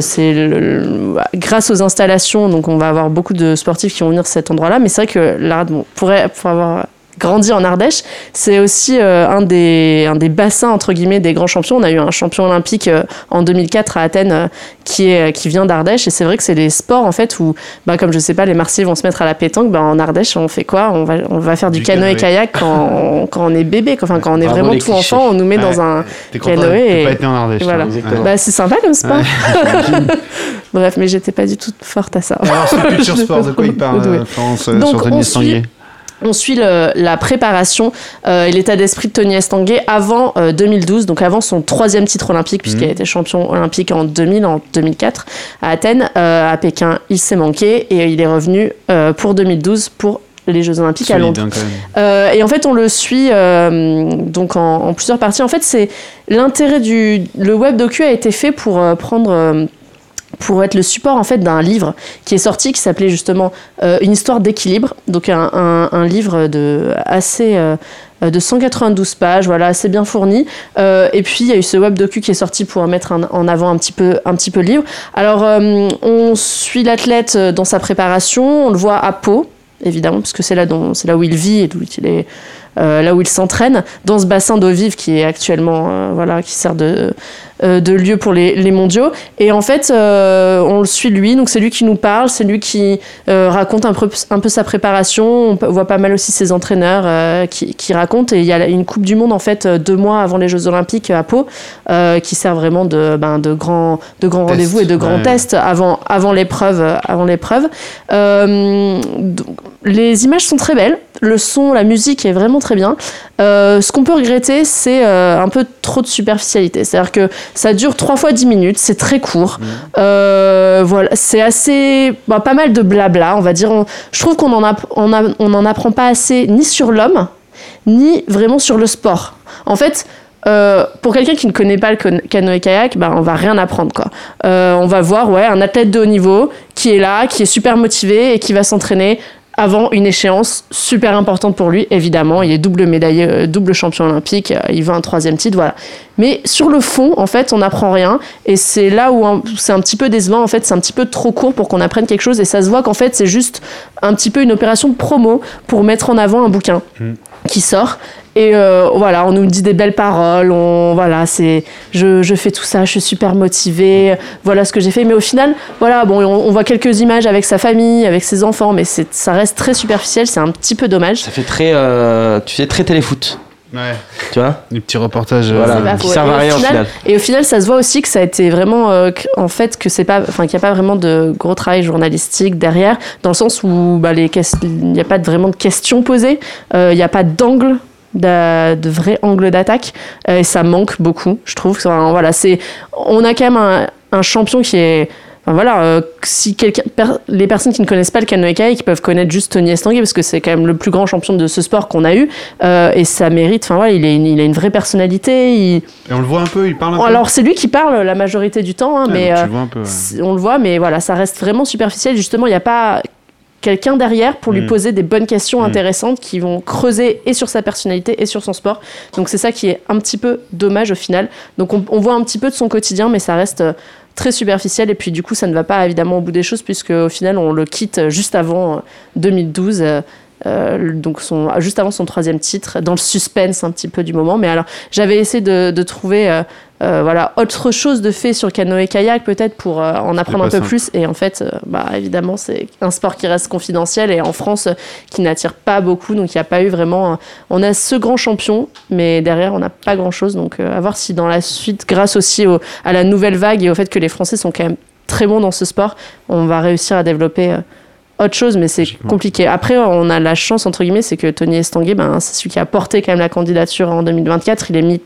c'est le- le- grâce aux installations, donc on va avoir beaucoup de sportifs qui vont venir à cet endroit-là, mais c'est vrai que l'Arde, bon, pourrait, pour avoir grandi en Ardèche, c'est aussi euh, un, des, un des bassins, entre guillemets, des grands champions. On a eu un champion olympique euh, en 2004 à Athènes euh, qui, est, qui vient d'Ardèche, et c'est vrai que c'est des sports, en fait, où, bah, comme je sais pas, les Marseillais vont se mettre à la pétanque, bah, en Ardèche, on fait quoi? On va, on va faire du, Du canoë canoë. kayak quand on, [laughs] quand on est bébé, enfin, quand on est Bravo, vraiment tout clichés. enfant, on nous met Ouais. dans un... Canoë et- pas été en Ardèche. voilà. Ouais. Bah, c'est sympa comme sport. [laughs] Bref, mais j'étais pas du tout forte à ça. Alors, ce culture [laughs] sport, de quoi il parle, Ouais. Donc, sur on Estanguet On suit le- la préparation euh, et l'état d'esprit de Tony Estanguet avant euh, 2012, donc avant son troisième titre olympique, puisqu'il Mhm. a été champion olympique en 2000, en 2004 à Athènes. Euh, à Pékin, il s'est manqué et il est revenu euh, pour 2012 pour les Jeux Olympiques à Londres. hein. Euh, et en fait, on le suit euh, donc en, en plusieurs parties. En fait, c'est l'intérêt du le web docu a été fait pour euh, prendre euh, pour être le support en fait d'un livre qui est sorti qui s'appelait justement euh, une histoire d'équilibre. Donc un, un- livre de assez euh, de 192 pages voilà assez bien fourni. Euh, et puis il y a eu ce web docu qui est sorti pour mettre en- avant un petit peu un petit peu le livre. Alors on suit l'athlète dans sa préparation. On le voit à Pau évidemment parce que c'est là c'est là où il vit et il est là où il s'entraîne, dans ce bassin d'eau vive qui est actuellement, voilà, qui sert de, de lieu pour les, les mondiaux. Et en fait, euh, on le suit lui, donc c'est lui qui nous parle, c'est lui qui euh, raconte un peu, un peu sa préparation. On voit pas mal aussi ses entraîneurs euh, qui, qui racontent. Et il y a une Coupe du Monde, en fait, euh, deux mois avant les Jeux Olympiques à Pau, euh, qui sert vraiment de, ben, de grands de grands rendez-vous et de grands ouais. tests avant, avant l'épreuve. euh, Avant l'épreuve. Euh, donc, les images sont très belles, le son, la musique est vraiment très bien. Euh, ce qu'on peut regretter, c'est euh, un peu trop de superficialité. C'est-à-dire que ça dure 3 fois 10 minutes, c'est très court. Euh, voilà, c'est assez. bah, pas mal de blabla, on va dire. On- je trouve qu'on en, app- on a- on en apprend pas assez ni sur l'homme, ni vraiment sur le sport. En fait. euh, pour quelqu'un qui ne connaît pas le canoë-kayak, bah, on va rien apprendre. Quoi. Euh, on va voir ouais, un athlète de haut niveau qui est là, qui est super motivé et qui va s'entraîner avant une échéance super importante pour lui, évidemment. Il est double médaillé, euh, double champion olympique, euh, il veut un troisième titre, voilà. Mais sur le fond, en fait, on n'apprend rien. Et c'est là où un- c'est un petit peu décevant, en fait, c'est un petit peu trop court pour qu'on apprenne quelque chose. Et ça se voit qu'en fait, c'est juste un petit peu une opération de promo pour mettre en avant un bouquin qui sort. Et euh, voilà, on nous dit des belles paroles, on, voilà, c'est, je, je fais tout ça, je suis super motivée, voilà ce que j'ai fait. Mais au final, voilà, bon, on, on voit quelques images avec sa famille, avec ses enfants, mais c'est, ça reste très superficiel, c'est un petit peu dommage. Ça fait très, euh, tu sais, très téléfoot, Ouais. tu vois? Les petits reportages. euh, Voilà, qui servent Et à au rien au final- final. Et au final, ça se voit aussi que ça a été vraiment, euh, en fait, que c'est pas, enfin, qu'il n'y a pas vraiment de gros travail journalistique derrière, dans le sens où bah, les il n'y a pas vraiment de questions posées, euh, il n'y a pas d'angle. De vrai angle d'attaque euh, et ça manque beaucoup je trouve Enfin, voilà c'est on a quand même un, un champion qui est enfin, voilà euh, si per- les personnes qui ne connaissent pas le canoë kayak qui peuvent connaître juste Tony Estanguet parce que c'est quand même le plus grand champion de ce sport qu'on a eu euh, et ça mérite enfin voilà il, est une- il a une vraie personnalité il, Et on le voit un peu, il parle un peu. alors c'est lui qui parle la majorité du temps, hein, mais euh, peu. ouais. on le voit, mais voilà, ça reste vraiment superficiel. Justement, il n'y a pas quelqu'un derrière pour lui Mm. poser des bonnes questions Mm. intéressantes qui vont creuser et sur sa personnalité et sur son sport. Donc c'est ça qui est un petit peu dommage au final. Donc on, on voit un petit peu de son quotidien, mais ça reste euh, très superficiel et puis du coup ça ne va pas évidemment au bout des choses puisque au final on le quitte euh, juste avant euh, 2012 euh, donc son, juste avant son troisième titre, dans le suspense un petit peu du moment. Mais alors, j'avais essayé de, de trouver euh, euh, voilà, autre chose de fait sur le canoë-kayak, peut-être pour en apprendre un peu simple. plus. Et en fait, bah, évidemment, c'est un sport qui reste confidentiel et en France, qui n'attire pas beaucoup. Donc, il n'y a pas eu vraiment. On a ce grand champion, mais derrière, on n'a pas grand-chose. Donc, à voir si dans la suite, grâce aussi au- à la nouvelle vague et au fait que les Français sont quand même très bons dans ce sport, on va réussir à développer. Autre chose, mais c'est compliqué. Après, on a la chance, entre guillemets, c'est que Tony Estanguet, ben, c'est celui qui a porté quand même la candidature en 2024. Il est mis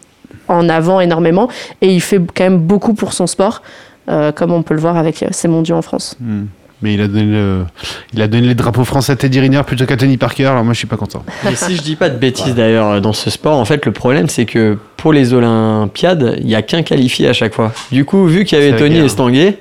en avant énormément et il fait quand même beaucoup pour son sport, euh, comme on peut le voir avec ses mondiaux en France. Hmm. Mais il a donné le, il a donné les drapeaux français à Teddy Riner plutôt qu'à Tony Parker. Alors moi, je suis pas content. Et si je dis pas de bêtises d'ailleurs dans ce sport, en fait le problème c'est que pour les Olympiades, il y a qu'un qualifié à chaque fois. Du coup, vu qu'il y avait Tony. Estanguet,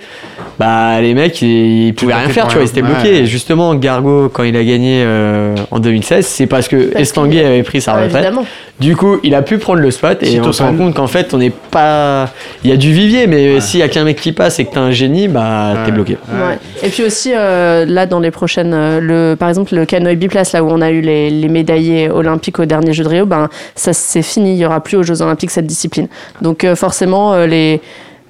bah les mecs ils, ils pouvaient rien faire, tu vois, ils étaient Ouais. bloqués. Et justement, Gargo quand il a gagné euh, en 2016, c'est parce que Parce Estanguet avait pris sa retraite. évidemment. Du coup, il a pu prendre le spot et on se rend compte qu'en fait, on n'est pas. Il y a du vivier, mais Ouais. s'il y a qu'un mec qui passe et que t'es un génie, bah t'es bloqué. Ouais. Ouais. Et puis aussi, euh, là, dans les prochaines, euh, le, par exemple, le canoë biplace, là où on a eu les, les médaillés olympiques au dernier Jeu de Rio, ben, ça c'est fini. Il y aura plus aux Jeux olympiques cette discipline. Donc euh, forcément, euh, les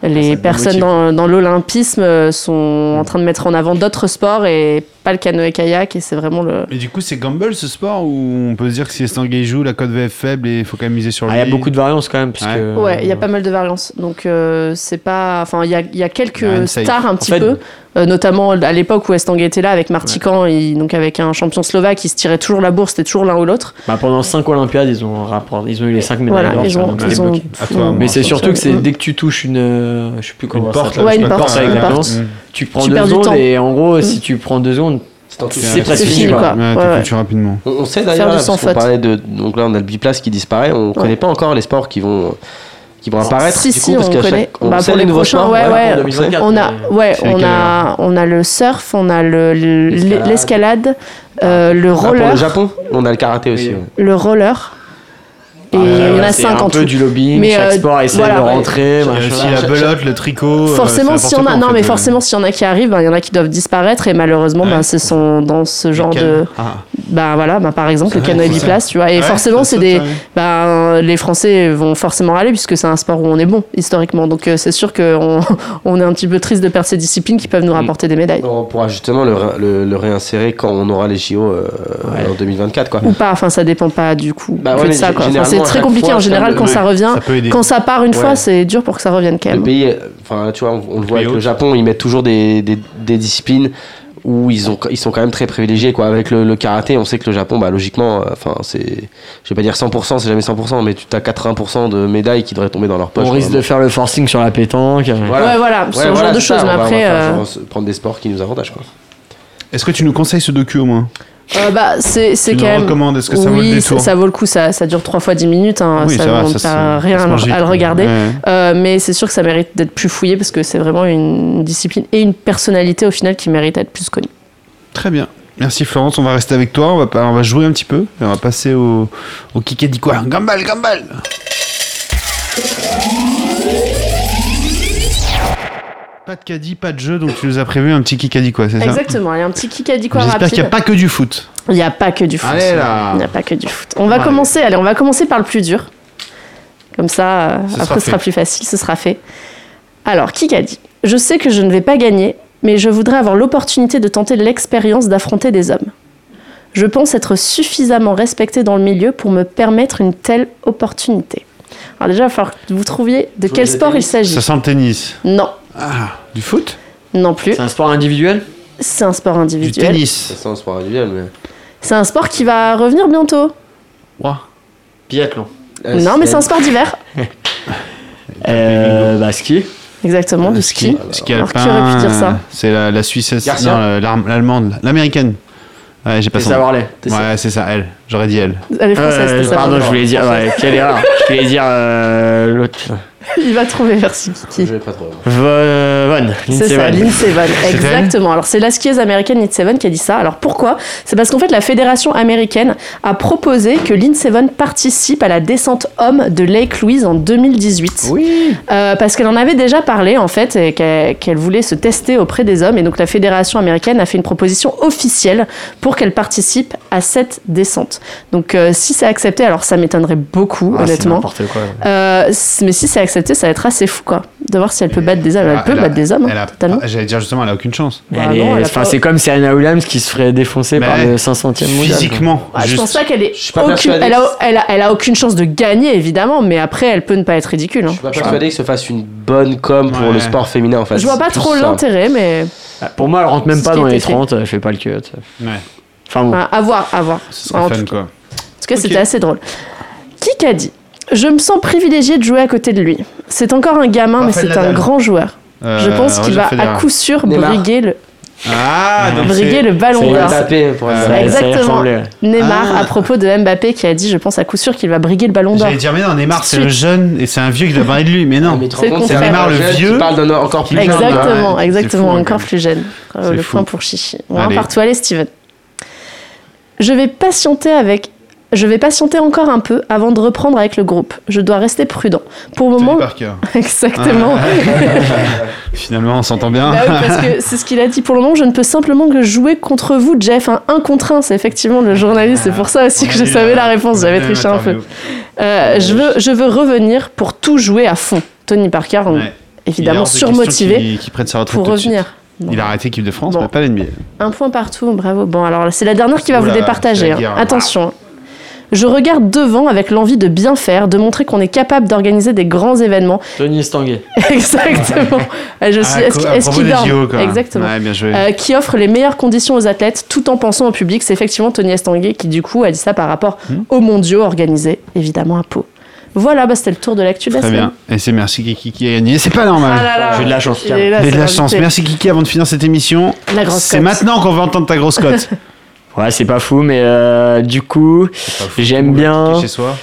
les personnes dans, dans l'olympisme euh, sont en train de mettre en avant d'autres sports et pas le canoë-kayak. Et c'est vraiment le. Et du coup, c'est gamble ce sport où on peut se dire que si Estanguet joue, la cote va être faible et il faut quand même miser sur Ah, lui. Il y a beaucoup de variances quand même. Parce Ouais. il y a pas mal de variances. Donc euh, c'est pas, enfin il y a, il y a quelques stars un petit fait- peu, euh, notamment à l'époque où Estanguet était là avec Martican, et donc avec un champion slovaque, ils se tiraient toujours la bourse, c'était toujours l'un ou l'autre. Bah, pendant 5 Olympiades, ils ont, rapport, ils ont eu les 5 médailles d'or. Mais c'est surtout que c'est Mm. dès que tu touches une. euh, je sais plus comment porte, Ouais, une ouais, une ouais. Mm. Tu prends Tu deux secondes et en gros, Mm. si tu prends deux secondes, C'est en tout- c'est presque fini. quoi. Ouais, Ouais, ouais. rapidement. On, on sait d'ailleurs, parce qu'on faute. parlait de. Donc là, on a le biplace qui disparaît. On connaît pas encore les sports qui vont, qui vont apparaître. Si, du si, parce on connaît. chaque- on Bah, sait pour les nouveaux prochains, sports, ouais, voilà, ouais. pour 2024. On a, ouais, C'est on lesquels, a, on a le surf, on a le- le- L'escalade. euh, le Ah, pour roller, le Japon, on a le karaté aussi. Oui. le roller. Et il y en a C'est 5 un en peu tout. du lobbying, Mais, chaque euh, sport essaie voilà, de rentrer, aussi la belote, le tricot. euh, Forcément, s'il y en a, non, mais fait. forcément, s'il y en a qui arrivent, ben, il y en a qui doivent disparaître et malheureusement, Ouais. ben, ce sont dans ce genre de, Ah. ben voilà, ben, par exemple, le canoë biplace, tu vois. Et Ouais, forcément, c'est des, ben, les Français vont forcément aller puisque c'est un sport où on est bon historiquement. Donc euh, c'est sûr qu'on [laughs] on est un petit peu triste de perdre ces disciplines qui peuvent nous rapporter des médailles. On pourra justement le, ré- le- le réinsérer quand on aura les JO en 2024 quoi. Ou pas, enfin ça dépend pas du coup Bah de mais ça. quoi. C'est très compliqué fois, en général quand ça ouais, revient. ça peut aider. Quand ça part une Ouais. fois, c'est dur pour que ça revienne quand Le même. pays, euh, enfin tu vois, on, on le voit avec Pays le. Japon, ils mettent toujours des, des, des disciplines où ils, ont, ils sont quand même très privilégiés quoi. Avec le, le karaté, on sait que le Japon, bah, logiquement, euh, enfin c'est, je vais pas dire 100%, c'est jamais 100%, mais tu as 80% de médailles qui devraient tomber dans leur poche. On risque quoi. de faire le forcing sur la pétanque. Voilà. Ouais, voilà, ce genre voilà, de choses. Mais on va- on va après, faire euh, prendre des sports qui nous avantagent quoi. Est-ce que tu nous conseilles ce docu au moins? Euh, bah, c'est quand même. recommandes Est-ce que ça vaut le oui, détour ça, vaut le coup. Ça, ça dure 3 fois 10 minutes. Hein, Oui, ça ça ça pas rien à, le regarder. Ouais. Euh, mais c'est sûr que ça mérite d'être plus fouillé parce que c'est vraiment une discipline et une personnalité au final qui mérite d'être plus connue. Très bien. Merci Florence, on va rester avec toi, on va, on va jouer un petit peu, et on va passer au, au Kikadi quoi. Gambal, gambal Pas de caddie, pas de jeu, donc tu nous as prévu un petit Kikadi quoi, c'est ça Exactement. Allez, un petit kick quoi J'espère rapide. qu'il n'y a pas que du foot. Il n'y a pas que du foot. Allez, là. Il n'y a pas que du foot. On va Allez. commencer. Allez, on va commencer par le plus dur. Comme ça, euh, Ce après, sera ce sera plus facile. Ce sera fait. Alors, qui a dit Je sais que je ne vais pas gagner, mais je voudrais avoir l'opportunité de tenter l'expérience d'affronter des hommes. Je pense être suffisamment respecté dans le milieu pour me permettre une telle opportunité. Alors déjà, il va falloir que vous trouviez de quel sport il s'agit. Ça sent le tennis. Non, Ah, du foot? Non plus. C'est un sport individuel? C'est un sport Du individuel. tennis. Ça sent un sport individuel, mais. C'est un sport qui va revenir bientôt. Biathlon. Euh, non, mais c'est un sport d'hiver. [laughs] Euh, bah, ski. Exactement, du ski. Ski Alors, qui alpin, aurait pu dire ça? C'est la, la Suisse, non, euh, l'allemande, l'américaine. Ouais, j'ai pas C'est nom. Savarlet. Ouais, c'est ça, elle. J'aurais dit elle. Elle est française, Euh, ça. pardon, je voulais dire. Ouais, quelle erreur. Je voulais dire euh, l'autre. [laughs] Il va trouver merci Je Kiki. vais pas trop. C'est ça, Vonn. elle [laughs] Exactement. Alors, c'est la skieuse américaine Lindsey Vonn qui a dit ça. Alors, pourquoi? C'est parce qu'en fait, la fédération américaine a proposé que Lindsey Vonn participe à la descente homme de Lake Louise en 2018. Oui. Euh, parce qu'elle en avait déjà parlé, en fait, et qu'elle voulait se tester auprès des hommes. Et donc, la fédération américaine a fait une proposition officielle pour qu'elle participe à cette descente. Donc, euh, si c'est accepté, alors ça m'étonnerait beaucoup, Ah, honnêtement. quoi. Euh, mais si c'est accepté, ça va être assez fou, quoi. De voir si elle peut battre des hommes. Elle, Ah, peut a- battre des hommes, hein, elle a- totalement. J'allais dire justement, elle a aucune chance. Bah elle est- non, elle a enfin, pas- c'est comme Serena Williams qui se ferait défoncer par le 500e mondial. Physiquement. Ouais, je pense pas qu'elle ait Je aucune, elle a, que- elle, a, elle a aucune chance de gagner évidemment, mais après elle peut ne pas être ridicule. Je hein. suis pas persuadé que se fasse une bonne com pour Ouais. le sport féminin en fait. Je vois pas trop l'intérêt, mais Ah, Pour moi, elle rentre même pas dans a les été fait. 30, elle fait pas le cut. Ouais, Enfin bon. à voir, à voir. ce serait En fun tout, quoi. en tout cas, Ok. c'était assez drôle. Qui qu'a dit? Je me sens privilégié de jouer à côté de lui. C'est encore un gamin, mais c'est un grand joueur. Euh, Je pense qu'il va à coup sûr briguer le, Ah, donc briguer c'est- le ballon d'or. Mbappé pour Euh, exactement. Neymar, Ah. à propos de Mbappé, qui a dit Je pense à coup sûr qu'il va briguer le ballon d'or. J'allais dire, mais non, Neymar, c'est le jeune et c'est un vieux qui doit parler de lui. Mais non. C'est. Neymar, le vieux. Qui parle d'un encore plus jeune. Exactement, Ouais, exactement, fou, encore plus jeune. Euh, le fou. point pour Chichi. Un Allez. partout, allez Steven. Je vais patienter avec. Je vais patienter encore un peu avant de reprendre avec le groupe. Je dois rester prudent. Pour le Tony moment, Parker. [laughs] exactement. [laughs] Finalement, on s'entend bien. Bah oui, parce que c'est ce qu'il a dit. Pour le moment, je ne peux simplement que jouer contre vous, Jeff. Un 1 contre 1, c'est effectivement le journaliste. C'est pour ça aussi que a je savais la- réponse. J'avais triché un peu. Euh, je, veux, je veux revenir pour tout jouer à fond. Tony Parker, Ouais. Évidemment surmotivé sa retraite pour revenir. Bon. Il a arrêté l'équipe de France, Bon. mais pas l'NBA. Un point partout, bravo. Bon, alors c'est la dernière qui va Oula, vous départager. hein. Attention. Je regarde devant avec l'envie de bien faire, de montrer qu'on est capable d'organiser des grands événements. [laughs] Tony Stanguet. Exactement. [laughs] Je suis Ah, est-ce qu'il quoi. Exactement. Ouais, bien joué. Euh, qui offre les meilleures conditions aux athlètes tout en pensant au public. C'est effectivement Tony Estanguet qui, du coup, a dit ça par rapport Hmm. aux mondiaux organisés, évidemment, à Pau. Voilà, bah, c'était le tour de l'actu de la Très semaine. bien. Et c'est merci Kiki qui a gagné. C'est pas normal. Ah là là, J'ai de la chance, J'ai de la chance. Merci Kiki avant de finir cette émission. La grosse C'est cote. maintenant qu'on va entendre ta grosse cote. [laughs] Ouais, c'est pas fou, mais euh, du coup, J'aime bien. Chez soi.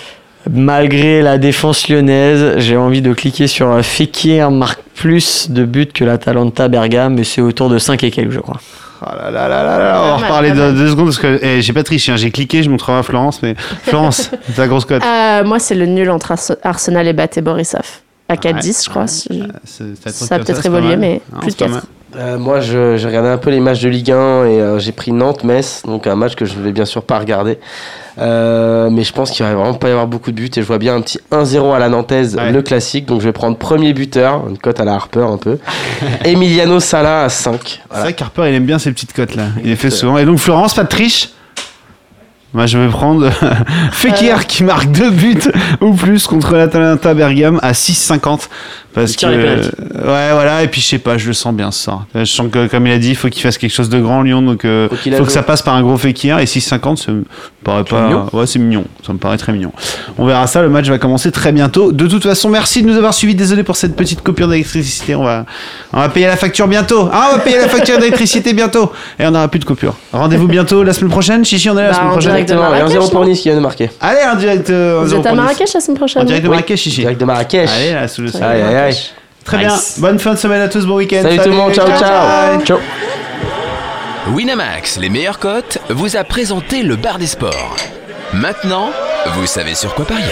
malgré la défense lyonnaise, j'ai envie de cliquer sur euh, Fekir marque plus de buts que l'Atalanta Bergame, mais c'est autour de 5 et quelques, je crois. Ah là là là là là, on va reparler de deux secondes parce que eh, j'ai pas triché, hein, j'ai cliqué, je montrerai à Florence, mais [laughs] Florence, ta grosse cote. Euh, moi, c'est le nul entre Ars- Arsenal et Baté Borisov. À 4-10, je crois. si- Ça a peut-être évolué, mais Non, plus de c'est pas 4. Euh, moi, je- j'ai regardé un peu les matchs de Ligue 1 et euh, j'ai pris Nantes-Metz, donc un match que je ne vais bien sûr pas regarder. Euh, mais je pense qu'il va vraiment pas y avoir beaucoup de buts et je vois bien un petit 1-0 à la Nantaise, Ouais. le classique. Donc je vais prendre premier buteur, une cote à la Harper un peu. [laughs] Emiliano Sala à 5. C'est vrai qu'Harper, il aime bien ces petites cotes là. Il les fait souvent. Et donc, Florence, pas de triche Moi, je vais prendre [laughs] Fekir qui marque deux buts ou plus contre l'Atalanta Bergame à 6,50. Parce que. ouais, voilà. Et puis, je sais pas, je le sens bien ça. Je sens que, comme il a dit, il faut qu'il fasse quelque chose de grand, Lyon. Donc, euh, Faut que ça passe par un gros Fekir. Et 6,50, ça me paraît pas. mignon. Ouais, c'est mignon. Ça me paraît très mignon. On verra ça. Le match va commencer très bientôt. De toute façon, merci de nous avoir suivis. Désolé pour cette petite coupure d'électricité. On va, on va payer la facture bientôt. Ah, on va payer la facture d'électricité bientôt. Et on n'aura plus de coupure. Rendez-vous bientôt la semaine prochaine. Chichi, on est là la Bah, semaine en prochaine. Exactement, et un Marrakech, 0 pour Nice qui vient de marquer. Allez, en direct. euh, Vous zéro êtes à pour Nice. Marrakech la semaine prochaine En direct de Oui. Marrakech, Chichi. Direct de Marrakech. Allez, là, sous le soleil. Très Nice. bien. Bonne fin de semaine à tous. Bon week-end. Salut tout le monde, ciao, ciao. Ciao. Winamax, les meilleures cotes, vous a présenté le bar des sports. Maintenant, vous savez sur quoi parier.